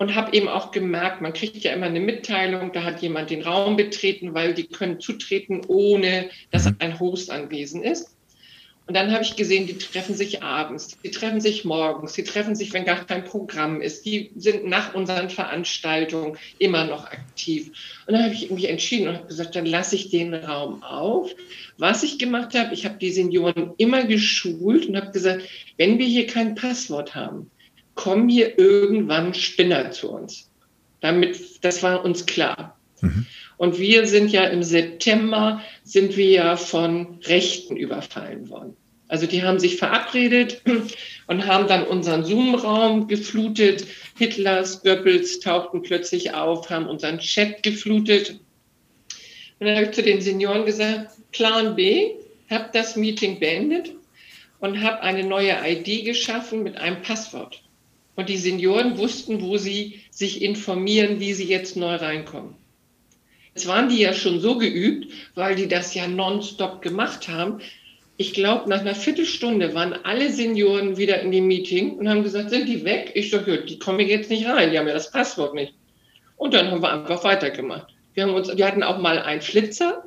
und habe eben auch gemerkt, man kriegt ja immer eine Mitteilung, da hat jemand den Raum betreten, weil die können zutreten, ohne dass mhm. ein Host anwesend ist. Und dann habe ich gesehen, die treffen sich abends, die treffen sich morgens, die treffen sich, wenn gar kein Programm ist. Die sind nach unseren Veranstaltungen immer noch aktiv. Und dann habe ich mich entschieden und habe gesagt, dann lasse ich den Raum auf. Was ich gemacht habe, ich habe die Senioren immer geschult und habe gesagt, wenn wir hier kein Passwort haben, kommen hier irgendwann Spinner zu uns. Damit, das war uns klar. Mhm. Und wir sind ja im September, sind wir ja von Rechten überfallen worden. Also die haben sich verabredet und haben dann unseren Zoom-Raum geflutet. Hitlers, Goebbels tauchten plötzlich auf, haben unseren Chat geflutet. Und dann habe ich zu den Senioren gesagt, Plan B, habe das Meeting beendet und habe eine neue ID geschaffen mit einem Passwort. Und die Senioren wussten, wo sie sich informieren, wie sie jetzt neu reinkommen. Jetzt waren die ja schon so geübt, weil die das ja nonstop gemacht haben, ich glaube, nach einer Viertelstunde waren alle Senioren wieder in dem Meeting und haben gesagt, sind die weg? Ich sage, die kommen jetzt nicht rein, die haben ja das Passwort nicht. Und dann haben wir einfach weitergemacht. Wir, haben uns, wir hatten auch mal einen Flitzer.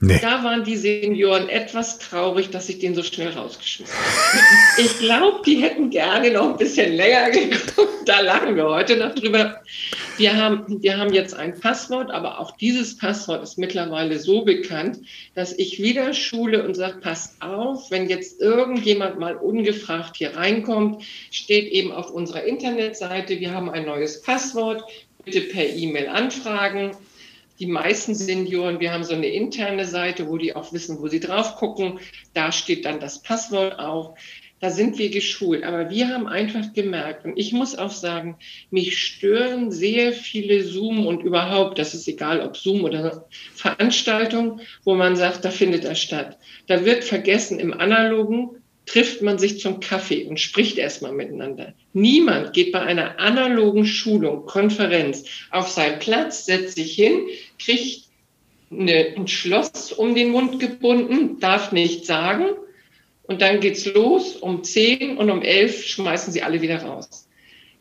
Nee. Da waren die Senioren etwas traurig, dass ich den so schnell rausgeschmissen habe. ich glaube, die hätten gerne noch ein bisschen länger geguckt. Da lachen wir heute noch drüber. Wir haben, wir haben jetzt ein Passwort, aber auch dieses Passwort ist mittlerweile so bekannt, dass ich wieder schule und sage, pass auf, wenn jetzt irgendjemand mal ungefragt hier reinkommt, steht eben auf unserer Internetseite, wir haben ein neues Passwort, bitte per E-Mail anfragen. Die meisten Senioren, wir haben so eine interne Seite, wo die auch wissen, wo sie drauf gucken. Da steht dann das Passwort auch da sind wir geschult. Aber wir haben einfach gemerkt, und ich muss auch sagen, mich stören sehr viele Zoom und überhaupt, das ist egal, ob Zoom oder Veranstaltungen, wo man sagt, da findet er statt. Da wird vergessen, im Analogen trifft man sich zum Kaffee und spricht erstmal miteinander. Niemand geht bei einer analogen Schulung, Konferenz auf seinen Platz, setzt sich hin, kriegt eine, ein Schloss um den Mund gebunden, darf nichts sagen und dann geht's los um zehn und um elf schmeißen sie alle wieder raus.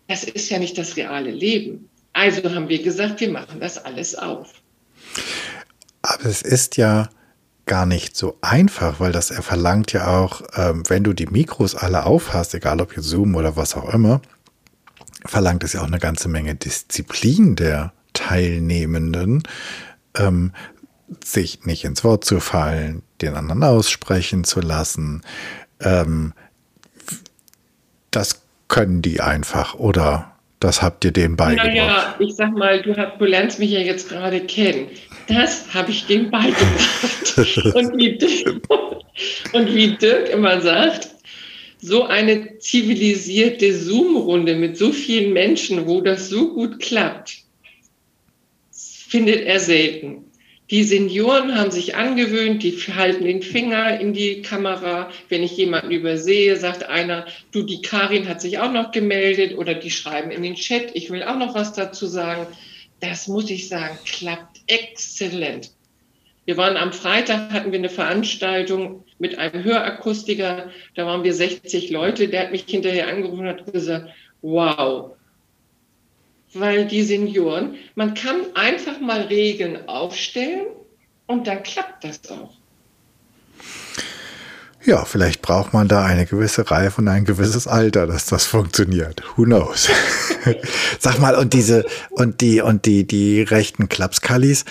Das ist ja nicht das reale Leben. Also haben wir gesagt, wir machen das alles auf. Aber es ist ja gar nicht so einfach, weil das er verlangt ja auch, ähm, wenn du die Mikros alle aufhast, egal ob jetzt Zoom oder was auch immer, verlangt es ja auch eine ganze Menge Disziplin der Teilnehmenden, ähm, sich nicht ins Wort zu fallen, den anderen aussprechen zu lassen. Ähm, das können die einfach oder das habt ihr denen beigebracht? Naja, ich sag mal, du, hast, du lernst mich ja jetzt gerade kennen. Das habe ich denen beigebracht. und, wie Dirk, und wie Dirk immer sagt, so eine zivilisierte Zoom-Runde mit so vielen Menschen, wo das so gut klappt, findet er selten. Die Senioren haben sich angewöhnt, die halten den Finger in die Kamera. Wenn ich jemanden übersehe, sagt einer, du, die Karin hat sich auch noch gemeldet oder die schreiben in den Chat, ich will auch noch was dazu sagen. Das muss ich sagen, klappt exzellent. Wir waren am Freitag, hatten wir eine Veranstaltung mit einem Hörakustiker, da waren wir 60 Leute, der hat mich hinterher angerufen und hat gesagt, wow, weil die Senioren, man kann einfach mal Regeln aufstellen und dann klappt das auch. Ja, vielleicht braucht man da eine gewisse Reife und ein gewisses Alter, dass das funktioniert. Who knows? Sag mal, und diese, und die, und die, die rechten Klapskallis,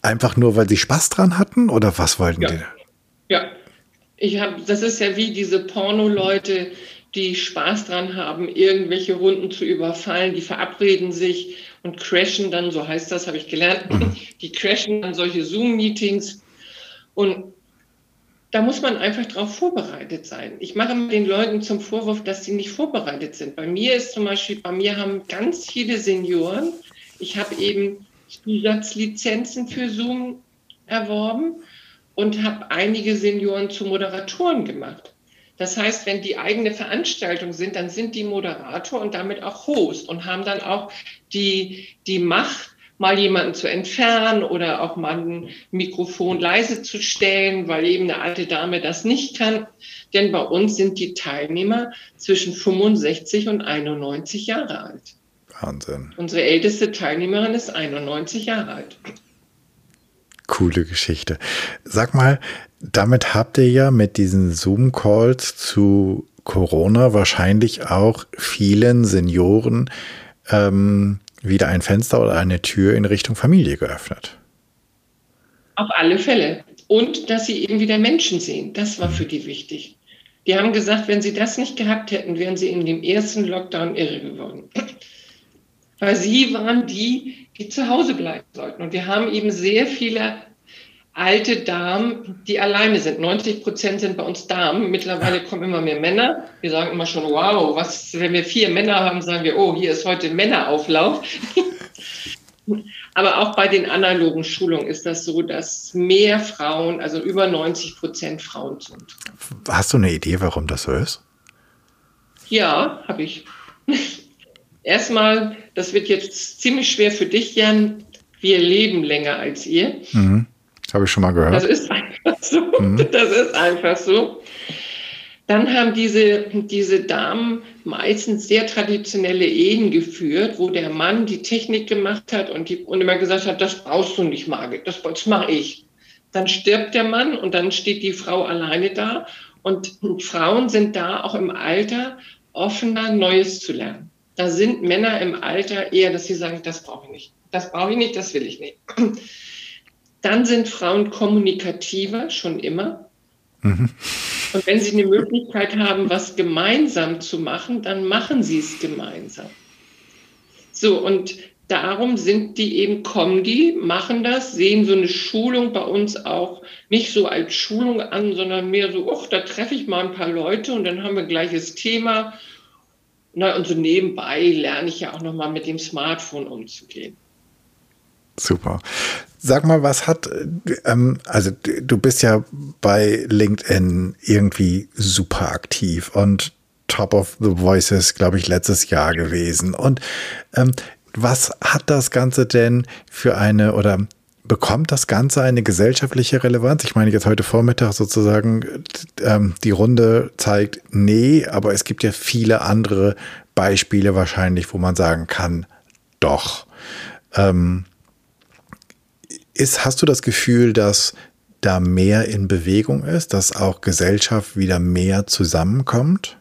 einfach nur, weil sie Spaß dran hatten oder was wollten ja. die? Ja, ich habe, das ist ja wie diese Porno-Leute, die Spaß dran haben, irgendwelche Runden zu überfallen, die verabreden sich und crashen dann, so heißt das, habe ich gelernt, mhm. die crashen dann solche Zoom-Meetings und da muss man einfach darauf vorbereitet sein. Ich mache den Leuten zum Vorwurf, dass sie nicht vorbereitet sind. Bei mir ist zum Beispiel, bei mir haben ganz viele Senioren, ich habe eben Zusatzlizenzen für Zoom erworben und habe einige Senioren zu Moderatoren gemacht. Das heißt, wenn die eigene Veranstaltung sind, dann sind die Moderator und damit auch Host und haben dann auch die, die Macht, mal jemanden zu entfernen oder auch mal ein Mikrofon leise zu stellen, weil eben eine alte Dame das nicht kann. Denn bei uns sind die Teilnehmer zwischen 65 und 91 Jahre alt. Wahnsinn. Unsere älteste Teilnehmerin ist 91 Jahre alt. Coole Geschichte. Sag mal, damit habt ihr ja mit diesen Zoom-Calls zu Corona wahrscheinlich auch vielen Senioren ähm, wieder ein Fenster oder eine Tür in Richtung Familie geöffnet. Auf alle Fälle. Und dass sie eben wieder Menschen sehen. Das war für die wichtig. Die haben gesagt, wenn sie das nicht gehabt hätten, wären sie in dem ersten Lockdown irre geworden. Weil sie waren die, die zu Hause bleiben sollten. Und wir haben eben sehr viele alte Damen, die alleine sind. 90 Prozent sind bei uns Damen. Mittlerweile kommen immer mehr Männer. Wir sagen immer schon, wow, was, wenn wir vier Männer haben, sagen wir, oh, hier ist heute Männerauflauf. Aber auch bei den analogen Schulungen ist das so, dass mehr Frauen, also über 90 Prozent Frauen sind. Hast du eine Idee, warum das so ist? Ja, habe ich. Erstmal, das wird jetzt ziemlich schwer für dich, Jan. Wir leben länger als ihr. Mhm. Habe ich schon mal gehört. Das ist einfach so. Mhm. Das ist einfach so. Dann haben diese, diese Damen meistens sehr traditionelle Ehen geführt, wo der Mann die Technik gemacht hat und, die, und immer gesagt hat, das brauchst du nicht, Margit, das, das mache ich. Dann stirbt der Mann und dann steht die Frau alleine da. Und Frauen sind da auch im Alter offener, Neues zu lernen. Da sind Männer im Alter eher, dass sie sagen, das brauche ich nicht. Das brauche ich nicht, das will ich nicht. Dann sind Frauen kommunikativer, schon immer. Mhm. Und wenn sie eine Möglichkeit haben, was gemeinsam zu machen, dann machen sie es gemeinsam. So, und darum sind die eben, kommen die, machen das, sehen so eine Schulung bei uns auch nicht so als Schulung an, sondern mehr so, ach, da treffe ich mal ein paar Leute und dann haben wir gleiches Thema. Na, und so nebenbei lerne ich ja auch nochmal mit dem Smartphone umzugehen. Super. Sag mal, was hat, ähm, also du bist ja bei LinkedIn irgendwie super aktiv und Top of the Voices, glaube ich, letztes Jahr gewesen. Und ähm, was hat das Ganze denn für eine oder bekommt das Ganze eine gesellschaftliche Relevanz? Ich meine, jetzt heute Vormittag sozusagen ähm, die Runde zeigt, nee, aber es gibt ja viele andere Beispiele wahrscheinlich, wo man sagen kann, doch. Ähm, ist, hast du das Gefühl, dass da mehr in Bewegung ist, dass auch Gesellschaft wieder mehr zusammenkommt?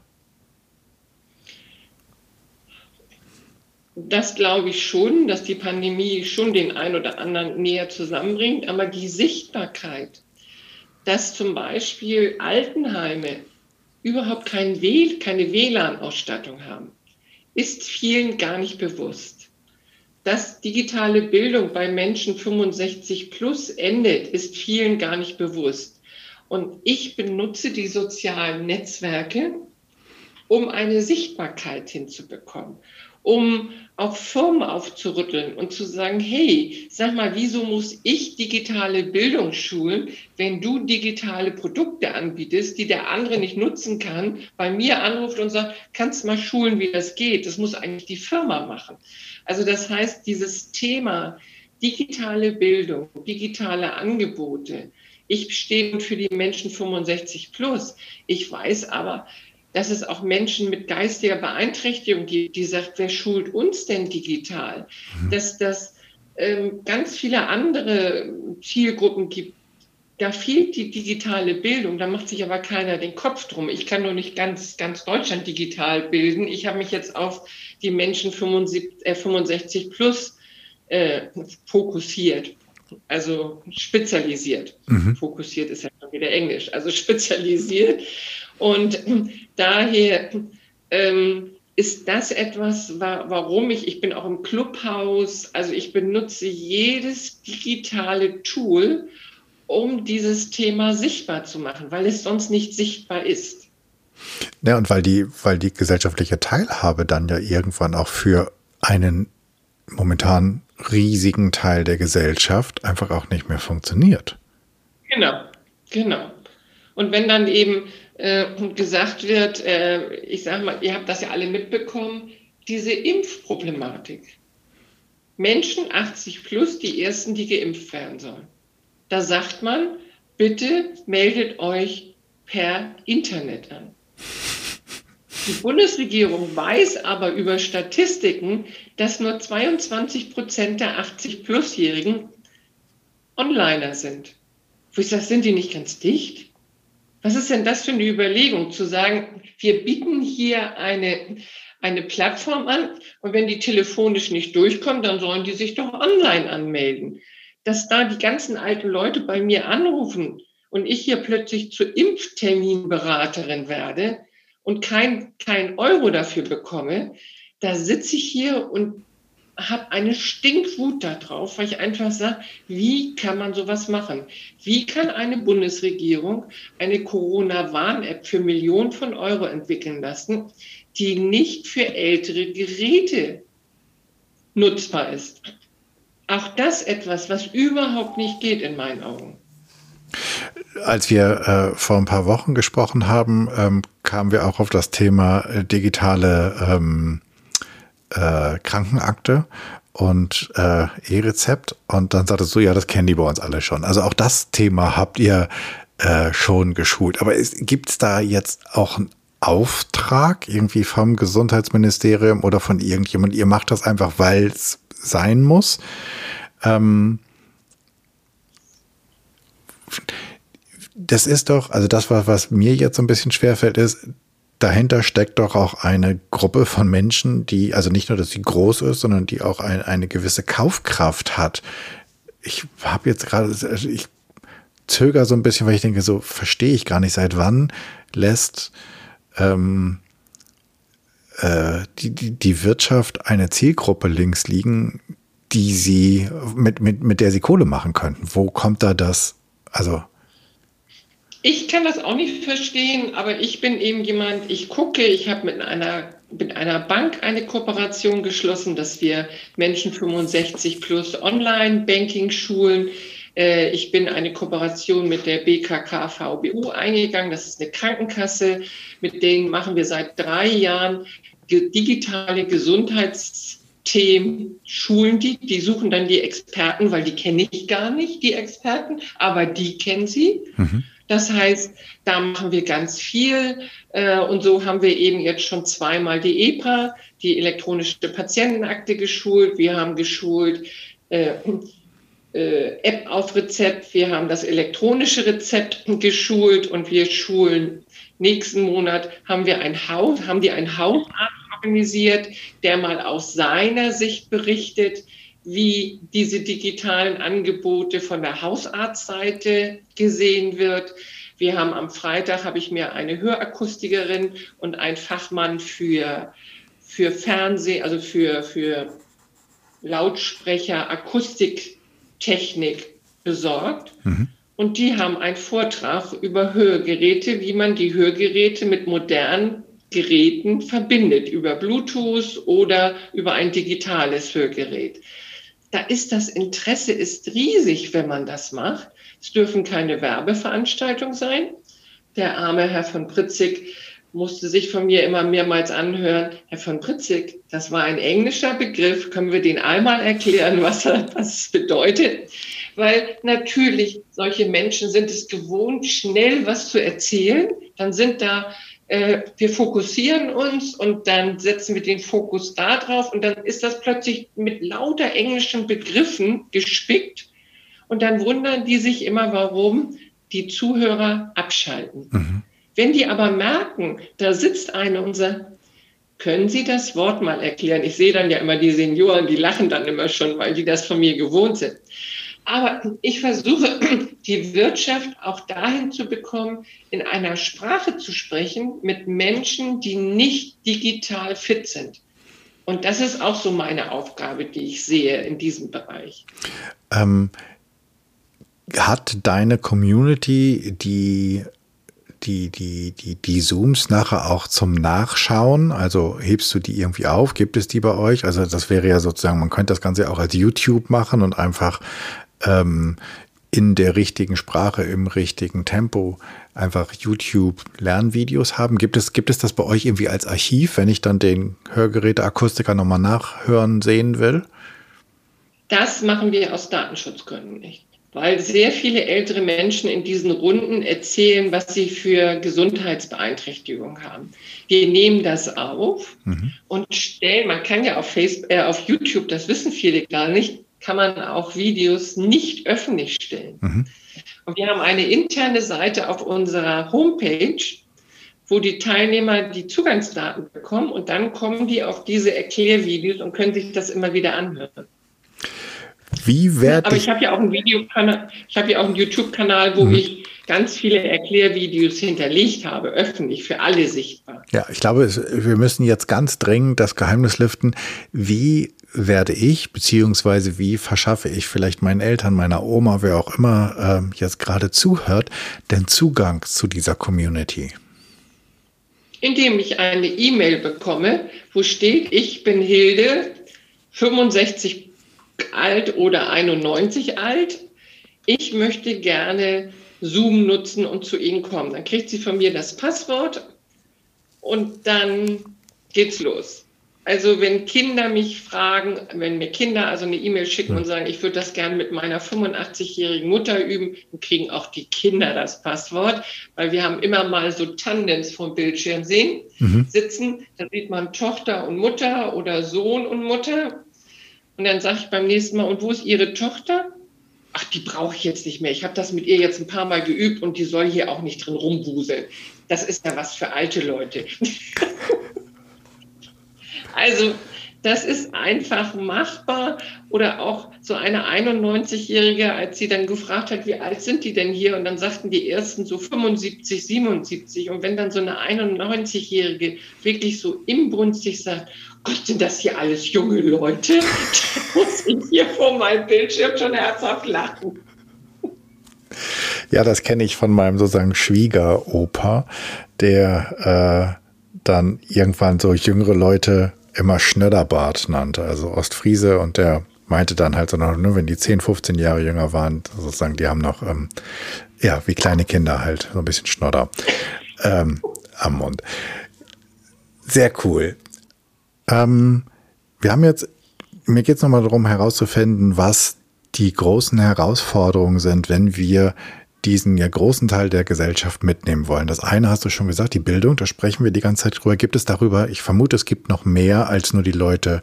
Das glaube ich schon, dass die Pandemie schon den einen oder anderen näher zusammenbringt, aber die Sichtbarkeit, dass zum Beispiel Altenheime überhaupt kein keine WLAN-Ausstattung haben, ist vielen gar nicht bewusst dass digitale Bildung bei Menschen 65 plus endet, ist vielen gar nicht bewusst. Und ich benutze die sozialen Netzwerke, um eine Sichtbarkeit hinzubekommen, um auch Firmen aufzurütteln und zu sagen, hey, sag mal, wieso muss ich digitale Bildung schulen, wenn du digitale Produkte anbietest, die der andere nicht nutzen kann, bei mir anruft und sagt, kannst mal schulen, wie das geht. Das muss eigentlich die Firma machen. Also das heißt, dieses Thema digitale Bildung, digitale Angebote, ich stehe für die Menschen 65 plus. Ich weiß aber, dass es auch Menschen mit geistiger Beeinträchtigung gibt, die sagt, wer schult uns denn digital? Mhm. Dass das ähm, ganz viele andere Zielgruppen gibt. Da fehlt die digitale Bildung, da macht sich aber keiner den Kopf drum. Ich kann nur nicht ganz, ganz Deutschland digital bilden. Ich habe mich jetzt auf die Menschen 75, äh, 65 plus äh, fokussiert also spezialisiert. Mhm. Fokussiert ist ja schon wieder Englisch, also spezialisiert. Und daher ähm, ist das etwas, warum ich, ich bin auch im Clubhaus, also ich benutze jedes digitale Tool, um dieses Thema sichtbar zu machen, weil es sonst nicht sichtbar ist. Ja, und weil die, weil die gesellschaftliche Teilhabe dann ja irgendwann auch für einen momentan riesigen Teil der Gesellschaft einfach auch nicht mehr funktioniert. Genau, genau. Und wenn dann eben äh, gesagt wird, äh, ich sage mal, ihr habt das ja alle mitbekommen, diese Impfproblematik. Menschen 80 plus, die ersten, die geimpft werden sollen. Da sagt man, bitte meldet euch per Internet an. Die Bundesregierung weiß aber über Statistiken, dass nur 22 Prozent der 80-Plus-Jährigen Onliner sind. Wo ich sage, sind die nicht ganz dicht? Was ist denn das für eine Überlegung, zu sagen, wir bieten hier eine, eine Plattform an und wenn die telefonisch nicht durchkommen, dann sollen die sich doch online anmelden. Dass da die ganzen alten Leute bei mir anrufen und ich hier plötzlich zur Impfterminberaterin werde und kein, kein Euro dafür bekomme, da sitze ich hier und habe eine Stinkwut darauf, weil ich einfach sage, wie kann man sowas machen? Wie kann eine Bundesregierung eine Corona-Warn-App für Millionen von Euro entwickeln lassen, die nicht für ältere Geräte nutzbar ist? Auch das etwas, was überhaupt nicht geht in meinen Augen. Als wir äh, vor ein paar Wochen gesprochen haben, ähm, kamen wir auch auf das Thema äh, digitale ähm, äh, Krankenakte und äh, E-Rezept. Und dann sagtest du, ja, das kennen die bei uns alle schon. Also auch das Thema habt ihr äh, schon geschult. Aber gibt es da jetzt auch einen Auftrag irgendwie vom Gesundheitsministerium oder von irgendjemand? Ihr macht das einfach, weil es sein muss. Ähm, das ist doch, also das, was, was mir jetzt so ein bisschen schwerfällt, ist, dahinter steckt doch auch eine Gruppe von Menschen, die, also nicht nur, dass sie groß ist, sondern die auch ein, eine gewisse Kaufkraft hat. Ich habe jetzt gerade, ich zögere so ein bisschen, weil ich denke, so verstehe ich gar nicht, seit wann lässt ähm, äh, die, die, die Wirtschaft eine Zielgruppe links liegen, die sie, mit, mit, mit der sie Kohle machen könnten. Wo kommt da das? Also ich kann das auch nicht verstehen, aber ich bin eben jemand, ich gucke, ich habe mit einer, mit einer Bank eine Kooperation geschlossen, dass wir Menschen 65 plus Online-Banking schulen. Äh, ich bin eine Kooperation mit der BKK VBU eingegangen. Das ist eine Krankenkasse. Mit denen machen wir seit drei Jahren digitale Gesundheitsthemen, schulen die. Die suchen dann die Experten, weil die kenne ich gar nicht, die Experten, aber die kennen sie. Mhm. Das heißt, da machen wir ganz viel. Äh, und so haben wir eben jetzt schon zweimal die EPA, die elektronische Patientenakte geschult. Wir haben geschult äh, äh, App auf Rezept. Wir haben das elektronische Rezept geschult und wir schulen nächsten Monat haben wir ein Haus, haben die ein Hausarzt organisiert, der mal aus seiner Sicht berichtet, wie diese digitalen Angebote von der Hausarztseite gesehen wird. Wir haben am Freitag, habe ich mir eine Hörakustikerin und ein Fachmann für, für Fernseh, also für, für Lautsprecher, Akustiktechnik besorgt. Mhm. Und die haben einen Vortrag über Hörgeräte, wie man die Hörgeräte mit modernen Geräten verbindet, über Bluetooth oder über ein digitales Hörgerät da ist das Interesse ist riesig, wenn man das macht. Es dürfen keine Werbeveranstaltungen sein. Der arme Herr von Pritzig musste sich von mir immer mehrmals anhören, Herr von Pritzig, das war ein englischer Begriff, können wir den einmal erklären, was das bedeutet? Weil natürlich solche Menschen sind es gewohnt, schnell was zu erzählen. Dann sind da äh, wir fokussieren uns und dann setzen wir den Fokus da drauf und dann ist das plötzlich mit lauter englischen Begriffen gespickt und dann wundern die sich immer, warum die Zuhörer abschalten. Mhm. Wenn die aber merken, da sitzt einer und sagt, können Sie das Wort mal erklären? Ich sehe dann ja immer die Senioren, die lachen dann immer schon, weil die das von mir gewohnt sind. Aber ich versuche, die Wirtschaft auch dahin zu bekommen, in einer Sprache zu sprechen mit Menschen, die nicht digital fit sind. Und das ist auch so meine Aufgabe, die ich sehe in diesem Bereich. Ähm, hat deine Community die die, die, die, die Zooms nachher auch zum Nachschauen? Also hebst du die irgendwie auf? Gibt es die bei euch? Also das wäre ja sozusagen, man könnte das Ganze auch als YouTube machen und einfach ähm, in der richtigen Sprache, im richtigen Tempo einfach YouTube-Lernvideos haben? Gibt es, gibt es das bei euch irgendwie als Archiv, wenn ich dann den Hörgeräteakustiker nochmal nachhören sehen will? Das machen wir aus Datenschutzgründen nicht, weil sehr viele ältere Menschen in diesen Runden erzählen, was sie für Gesundheitsbeeinträchtigungen haben. Wir nehmen das auf mhm. und stellen, man kann ja auf, Facebook, äh, auf YouTube, das wissen viele gar nicht, kann man auch Videos nicht öffentlich stellen. Mhm. Und wir haben eine interne Seite auf unserer Homepage, wo die Teilnehmer die Zugangsdaten bekommen und dann kommen die auf diese Erklärvideos und können sich das immer wieder anhören. Wie werde Aber ich habe ja auch einen Videokanal, ich habe ja auch einen YouTube-Kanal, wo mhm. ich ganz viele Erklärvideos hinterlegt habe, öffentlich für alle sichtbar. Ja, ich glaube, wir müssen jetzt ganz dringend das Geheimnis lüften. Wie werde ich, beziehungsweise wie verschaffe ich vielleicht meinen Eltern, meiner Oma, wer auch immer äh, jetzt gerade zuhört, den Zugang zu dieser Community? Indem ich eine E-Mail bekomme, wo steht, ich bin Hilde, 65 alt oder 91 alt. Ich möchte gerne Zoom nutzen und zu Ihnen kommen. Dann kriegt sie von mir das Passwort und dann geht's los. Also wenn Kinder mich fragen, wenn mir Kinder also eine E-Mail schicken und sagen, ich würde das gerne mit meiner 85-jährigen Mutter üben, dann kriegen auch die Kinder das Passwort, weil wir haben immer mal so Tandems vom Bildschirm sehen, mhm. sitzen, da sieht man Tochter und Mutter oder Sohn und Mutter. Und dann sage ich beim nächsten Mal, und wo ist Ihre Tochter? Ach, die brauche ich jetzt nicht mehr. Ich habe das mit ihr jetzt ein paar Mal geübt und die soll hier auch nicht drin rumwuseln. Das ist ja was für alte Leute. Also das ist einfach machbar. Oder auch so eine 91-Jährige, als sie dann gefragt hat, wie alt sind die denn hier? Und dann sagten die ersten so 75, 77. Und wenn dann so eine 91-Jährige wirklich so imbrünstig sagt, Gott, sind das hier alles junge Leute? Da muss ich hier vor meinem Bildschirm schon herzhaft lachen. Ja, das kenne ich von meinem sozusagen Schwiegeropa, der äh, dann irgendwann so jüngere Leute immer Schnöderbart nannte, also Ostfriese und der meinte dann halt so noch, ne, wenn die 10, 15 Jahre jünger waren, sozusagen, die haben noch, ähm, ja, wie kleine Kinder halt, so ein bisschen Schnodder ähm, am Mund. Sehr cool. Ähm, wir haben jetzt, mir geht es nochmal darum herauszufinden, was die großen Herausforderungen sind, wenn wir diesen ja großen Teil der Gesellschaft mitnehmen wollen. Das eine hast du schon gesagt, die Bildung, da sprechen wir die ganze Zeit drüber. Gibt es darüber, ich vermute, es gibt noch mehr als nur die Leute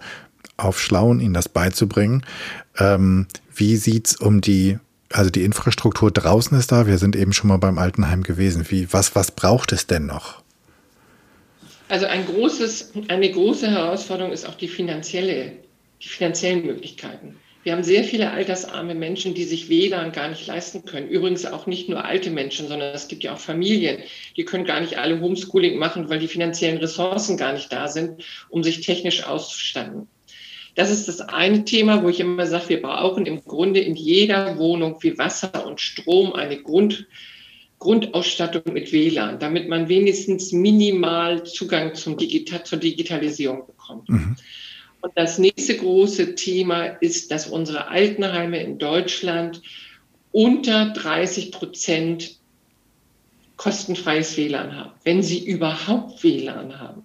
aufschlauen, ihnen das beizubringen. Ähm, wie sieht's um die, also die Infrastruktur draußen ist da, wir sind eben schon mal beim Altenheim gewesen. Wie, was, was braucht es denn noch? Also ein großes, eine große Herausforderung ist auch die finanzielle, die finanziellen Möglichkeiten. Wir haben sehr viele altersarme Menschen, die sich WLAN gar nicht leisten können. Übrigens auch nicht nur alte Menschen, sondern es gibt ja auch Familien, die können gar nicht alle Homeschooling machen, weil die finanziellen Ressourcen gar nicht da sind, um sich technisch auszustatten. Das ist das eine Thema, wo ich immer sage, wir brauchen im Grunde in jeder Wohnung wie Wasser und Strom eine Grund, Grundausstattung mit WLAN, damit man wenigstens minimal Zugang zum Digital, zur Digitalisierung bekommt. Mhm. Und das nächste große Thema ist, dass unsere Altenheime in Deutschland unter 30 Prozent kostenfreies WLAN haben, wenn sie überhaupt WLAN haben.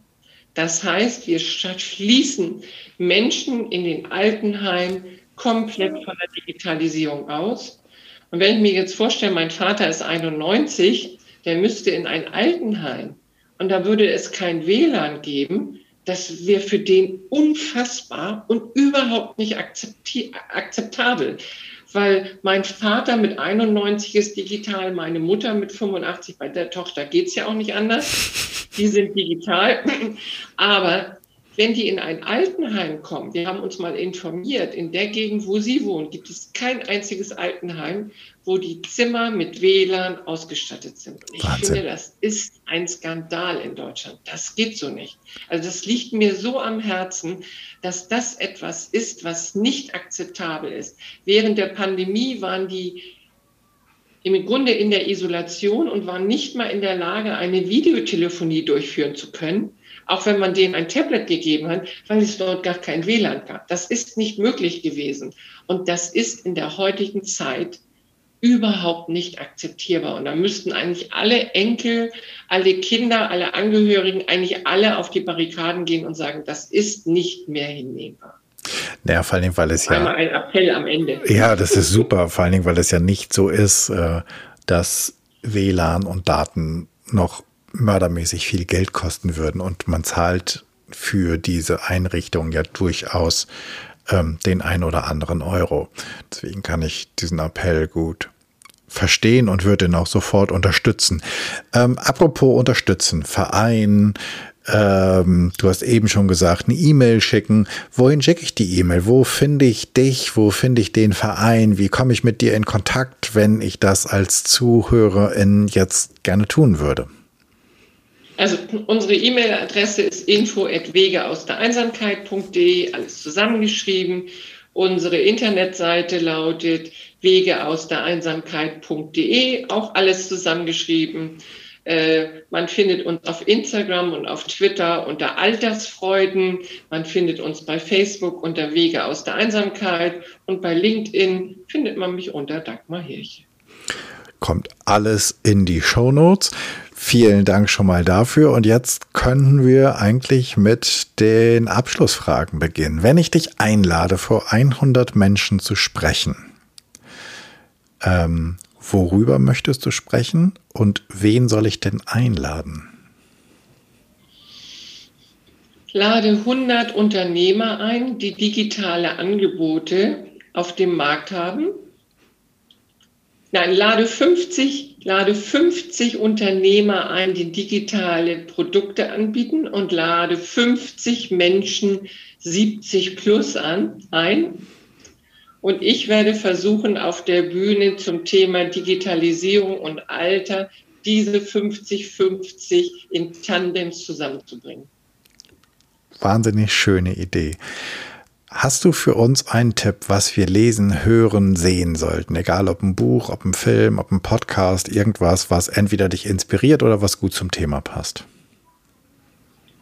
Das heißt, wir schließen Menschen in den Altenheimen komplett von der Digitalisierung aus. Und wenn ich mir jetzt vorstelle, mein Vater ist 91, der müsste in ein Altenheim und da würde es kein WLAN geben, das wäre für den unfassbar und überhaupt nicht akzeptabel. Weil mein Vater mit 91 ist digital, meine Mutter mit 85, bei der Tochter geht es ja auch nicht anders. Die sind digital. Aber wenn die in ein Altenheim kommen, wir haben uns mal informiert, in der Gegend, wo sie wohnen, gibt es kein einziges Altenheim, wo die Zimmer mit WLAN ausgestattet sind. Und ich Wahnsinn. finde, das ist ein Skandal in Deutschland. Das geht so nicht. Also das liegt mir so am Herzen, dass das etwas ist, was nicht akzeptabel ist. Während der Pandemie waren die im Grunde in der Isolation und waren nicht mal in der Lage, eine Videotelefonie durchführen zu können auch wenn man denen ein Tablet gegeben hat, weil es dort gar kein WLAN gab. Das ist nicht möglich gewesen. Und das ist in der heutigen Zeit überhaupt nicht akzeptierbar. Und da müssten eigentlich alle Enkel, alle Kinder, alle Angehörigen, eigentlich alle auf die Barrikaden gehen und sagen, das ist nicht mehr hinnehmbar. Naja, vor allen Dingen, weil es ja. Einmal ein Appell am Ende. Ja, das ist super. Vor allen Dingen, weil es ja nicht so ist, äh, dass WLAN und Daten noch mördermäßig viel Geld kosten würden und man zahlt für diese Einrichtung ja durchaus ähm, den ein oder anderen Euro. Deswegen kann ich diesen Appell gut verstehen und würde ihn auch sofort unterstützen. Ähm, apropos unterstützen, Verein, ähm, du hast eben schon gesagt, eine E-Mail schicken. Wohin schicke ich die E-Mail? Wo finde ich dich? Wo finde ich den Verein? Wie komme ich mit dir in Kontakt, wenn ich das als Zuhörerin jetzt gerne tun würde? Also unsere E-Mail-Adresse ist info at wege aus der Einsamkeit.de, alles zusammengeschrieben. Unsere Internetseite lautet wege aus der Einsamkeit.de, auch alles zusammengeschrieben. Äh, man findet uns auf Instagram und auf Twitter unter Altersfreuden. Man findet uns bei Facebook unter Wege aus der Einsamkeit und bei LinkedIn findet man mich unter Dagmar Hirche. Kommt alles in die Show Notes. Vielen Dank schon mal dafür. Und jetzt können wir eigentlich mit den Abschlussfragen beginnen. Wenn ich dich einlade, vor 100 Menschen zu sprechen, ähm, worüber möchtest du sprechen und wen soll ich denn einladen? Lade 100 Unternehmer ein, die digitale Angebote auf dem Markt haben. Nein, lade 50, lade 50 Unternehmer ein, die digitale Produkte anbieten und lade 50 Menschen 70 plus an, ein und ich werde versuchen, auf der Bühne zum Thema Digitalisierung und Alter diese 50-50 in Tandems zusammenzubringen. Wahnsinnig schöne Idee. Hast du für uns einen Tipp, was wir lesen, hören, sehen sollten? Egal ob ein Buch, ob ein Film, ob ein Podcast, irgendwas, was entweder dich inspiriert oder was gut zum Thema passt.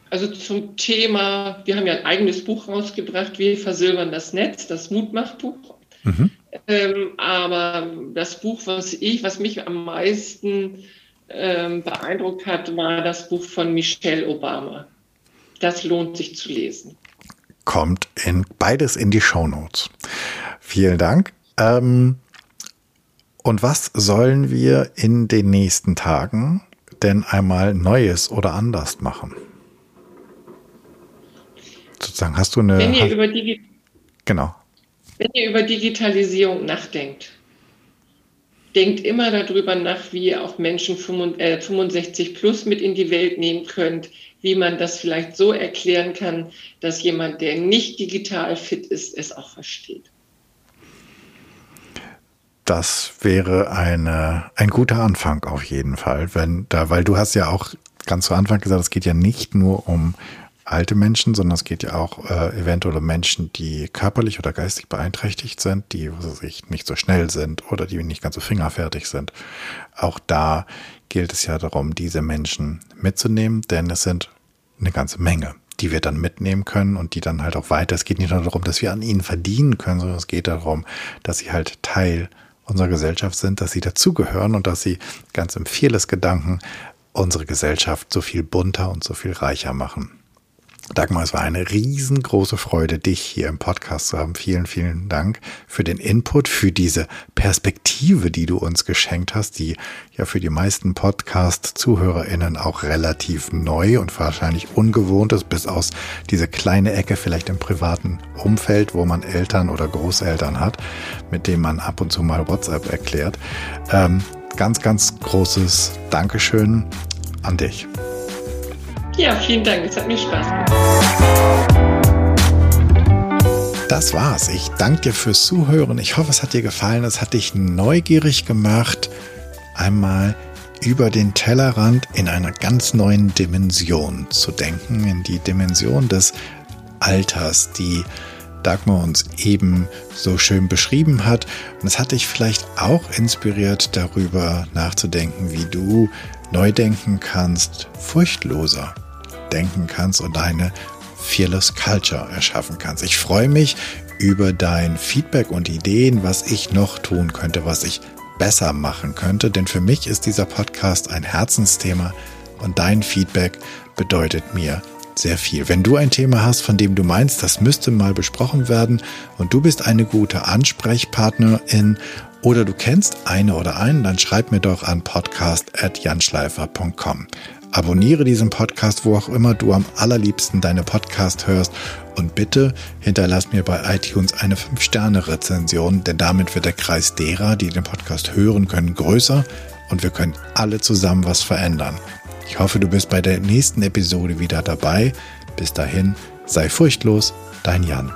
Also zum Thema, wir haben ja ein eigenes Buch rausgebracht, Wir versilbern das Netz, das Mutmachbuch. Mhm. Ähm, aber das Buch, was ich, was mich am meisten ähm, beeindruckt hat, war das Buch von Michelle Obama. Das lohnt sich zu lesen. Kommt in beides in die Show Notes. Vielen Dank. Ähm, und was sollen wir in den nächsten Tagen denn einmal Neues oder anders machen? sozusagen, hast du eine. Wenn ihr, über, Digi genau. wenn ihr über Digitalisierung nachdenkt, denkt immer darüber nach, wie ihr auch Menschen 65 äh, plus mit in die Welt nehmen könnt, wie man das vielleicht so erklären kann, dass jemand, der nicht digital fit ist, es auch versteht. Das wäre eine, ein guter Anfang auf jeden Fall, wenn da, weil du hast ja auch ganz zu Anfang gesagt, es geht ja nicht nur um alte Menschen, sondern es geht ja auch äh, eventuell um Menschen, die körperlich oder geistig beeinträchtigt sind, die was nicht so schnell sind oder die nicht ganz so fingerfertig sind. Auch da gilt es ja darum, diese Menschen mitzunehmen, denn es sind eine ganze Menge, die wir dann mitnehmen können und die dann halt auch weiter. Es geht nicht nur darum, dass wir an ihnen verdienen können, sondern es geht darum, dass sie halt Teil unserer Gesellschaft sind, dass sie dazugehören und dass sie ganz im Fearless-Gedanken unsere Gesellschaft so viel bunter und so viel reicher machen. Dagmar, es war eine riesengroße Freude, dich hier im Podcast zu haben. Vielen, vielen Dank für den Input, für diese Perspektive, die du uns geschenkt hast, die ja für die meisten Podcast-ZuhörerInnen auch relativ neu und wahrscheinlich ungewohnt ist, bis aus diese kleine Ecke vielleicht im privaten Umfeld, wo man Eltern oder Großeltern hat, mit denen man ab und zu mal WhatsApp erklärt. Ähm, ganz, ganz großes Dankeschön an dich. Ja, vielen Dank. Es hat mir Spaß gemacht. Das war's. Ich danke dir fürs Zuhören. Ich hoffe, es hat dir gefallen. Es hat dich neugierig gemacht, einmal über den Tellerrand in einer ganz neuen Dimension zu denken, in die Dimension des Alters, die Dagmar uns eben so schön beschrieben hat. Und es hat dich vielleicht auch inspiriert, darüber nachzudenken, wie du neu denken kannst, furchtloser denken kannst und eine Fearless Culture erschaffen kannst. Ich freue mich über dein Feedback und Ideen, was ich noch tun könnte, was ich besser machen könnte, denn für mich ist dieser Podcast ein Herzensthema und dein Feedback bedeutet mir sehr viel. Wenn du ein Thema hast, von dem du meinst, das müsste mal besprochen werden und du bist eine gute Ansprechpartnerin oder du kennst eine oder einen, dann schreib mir doch an podcast@janschleifer.com. Abonniere diesen Podcast, wo auch immer du am allerliebsten deine Podcast hörst. Und bitte hinterlass mir bei iTunes eine 5-Sterne-Rezension, denn damit wird der Kreis derer, die den Podcast hören können, größer und wir können alle zusammen was verändern. Ich hoffe, du bist bei der nächsten Episode wieder dabei. Bis dahin, sei furchtlos, dein Jan.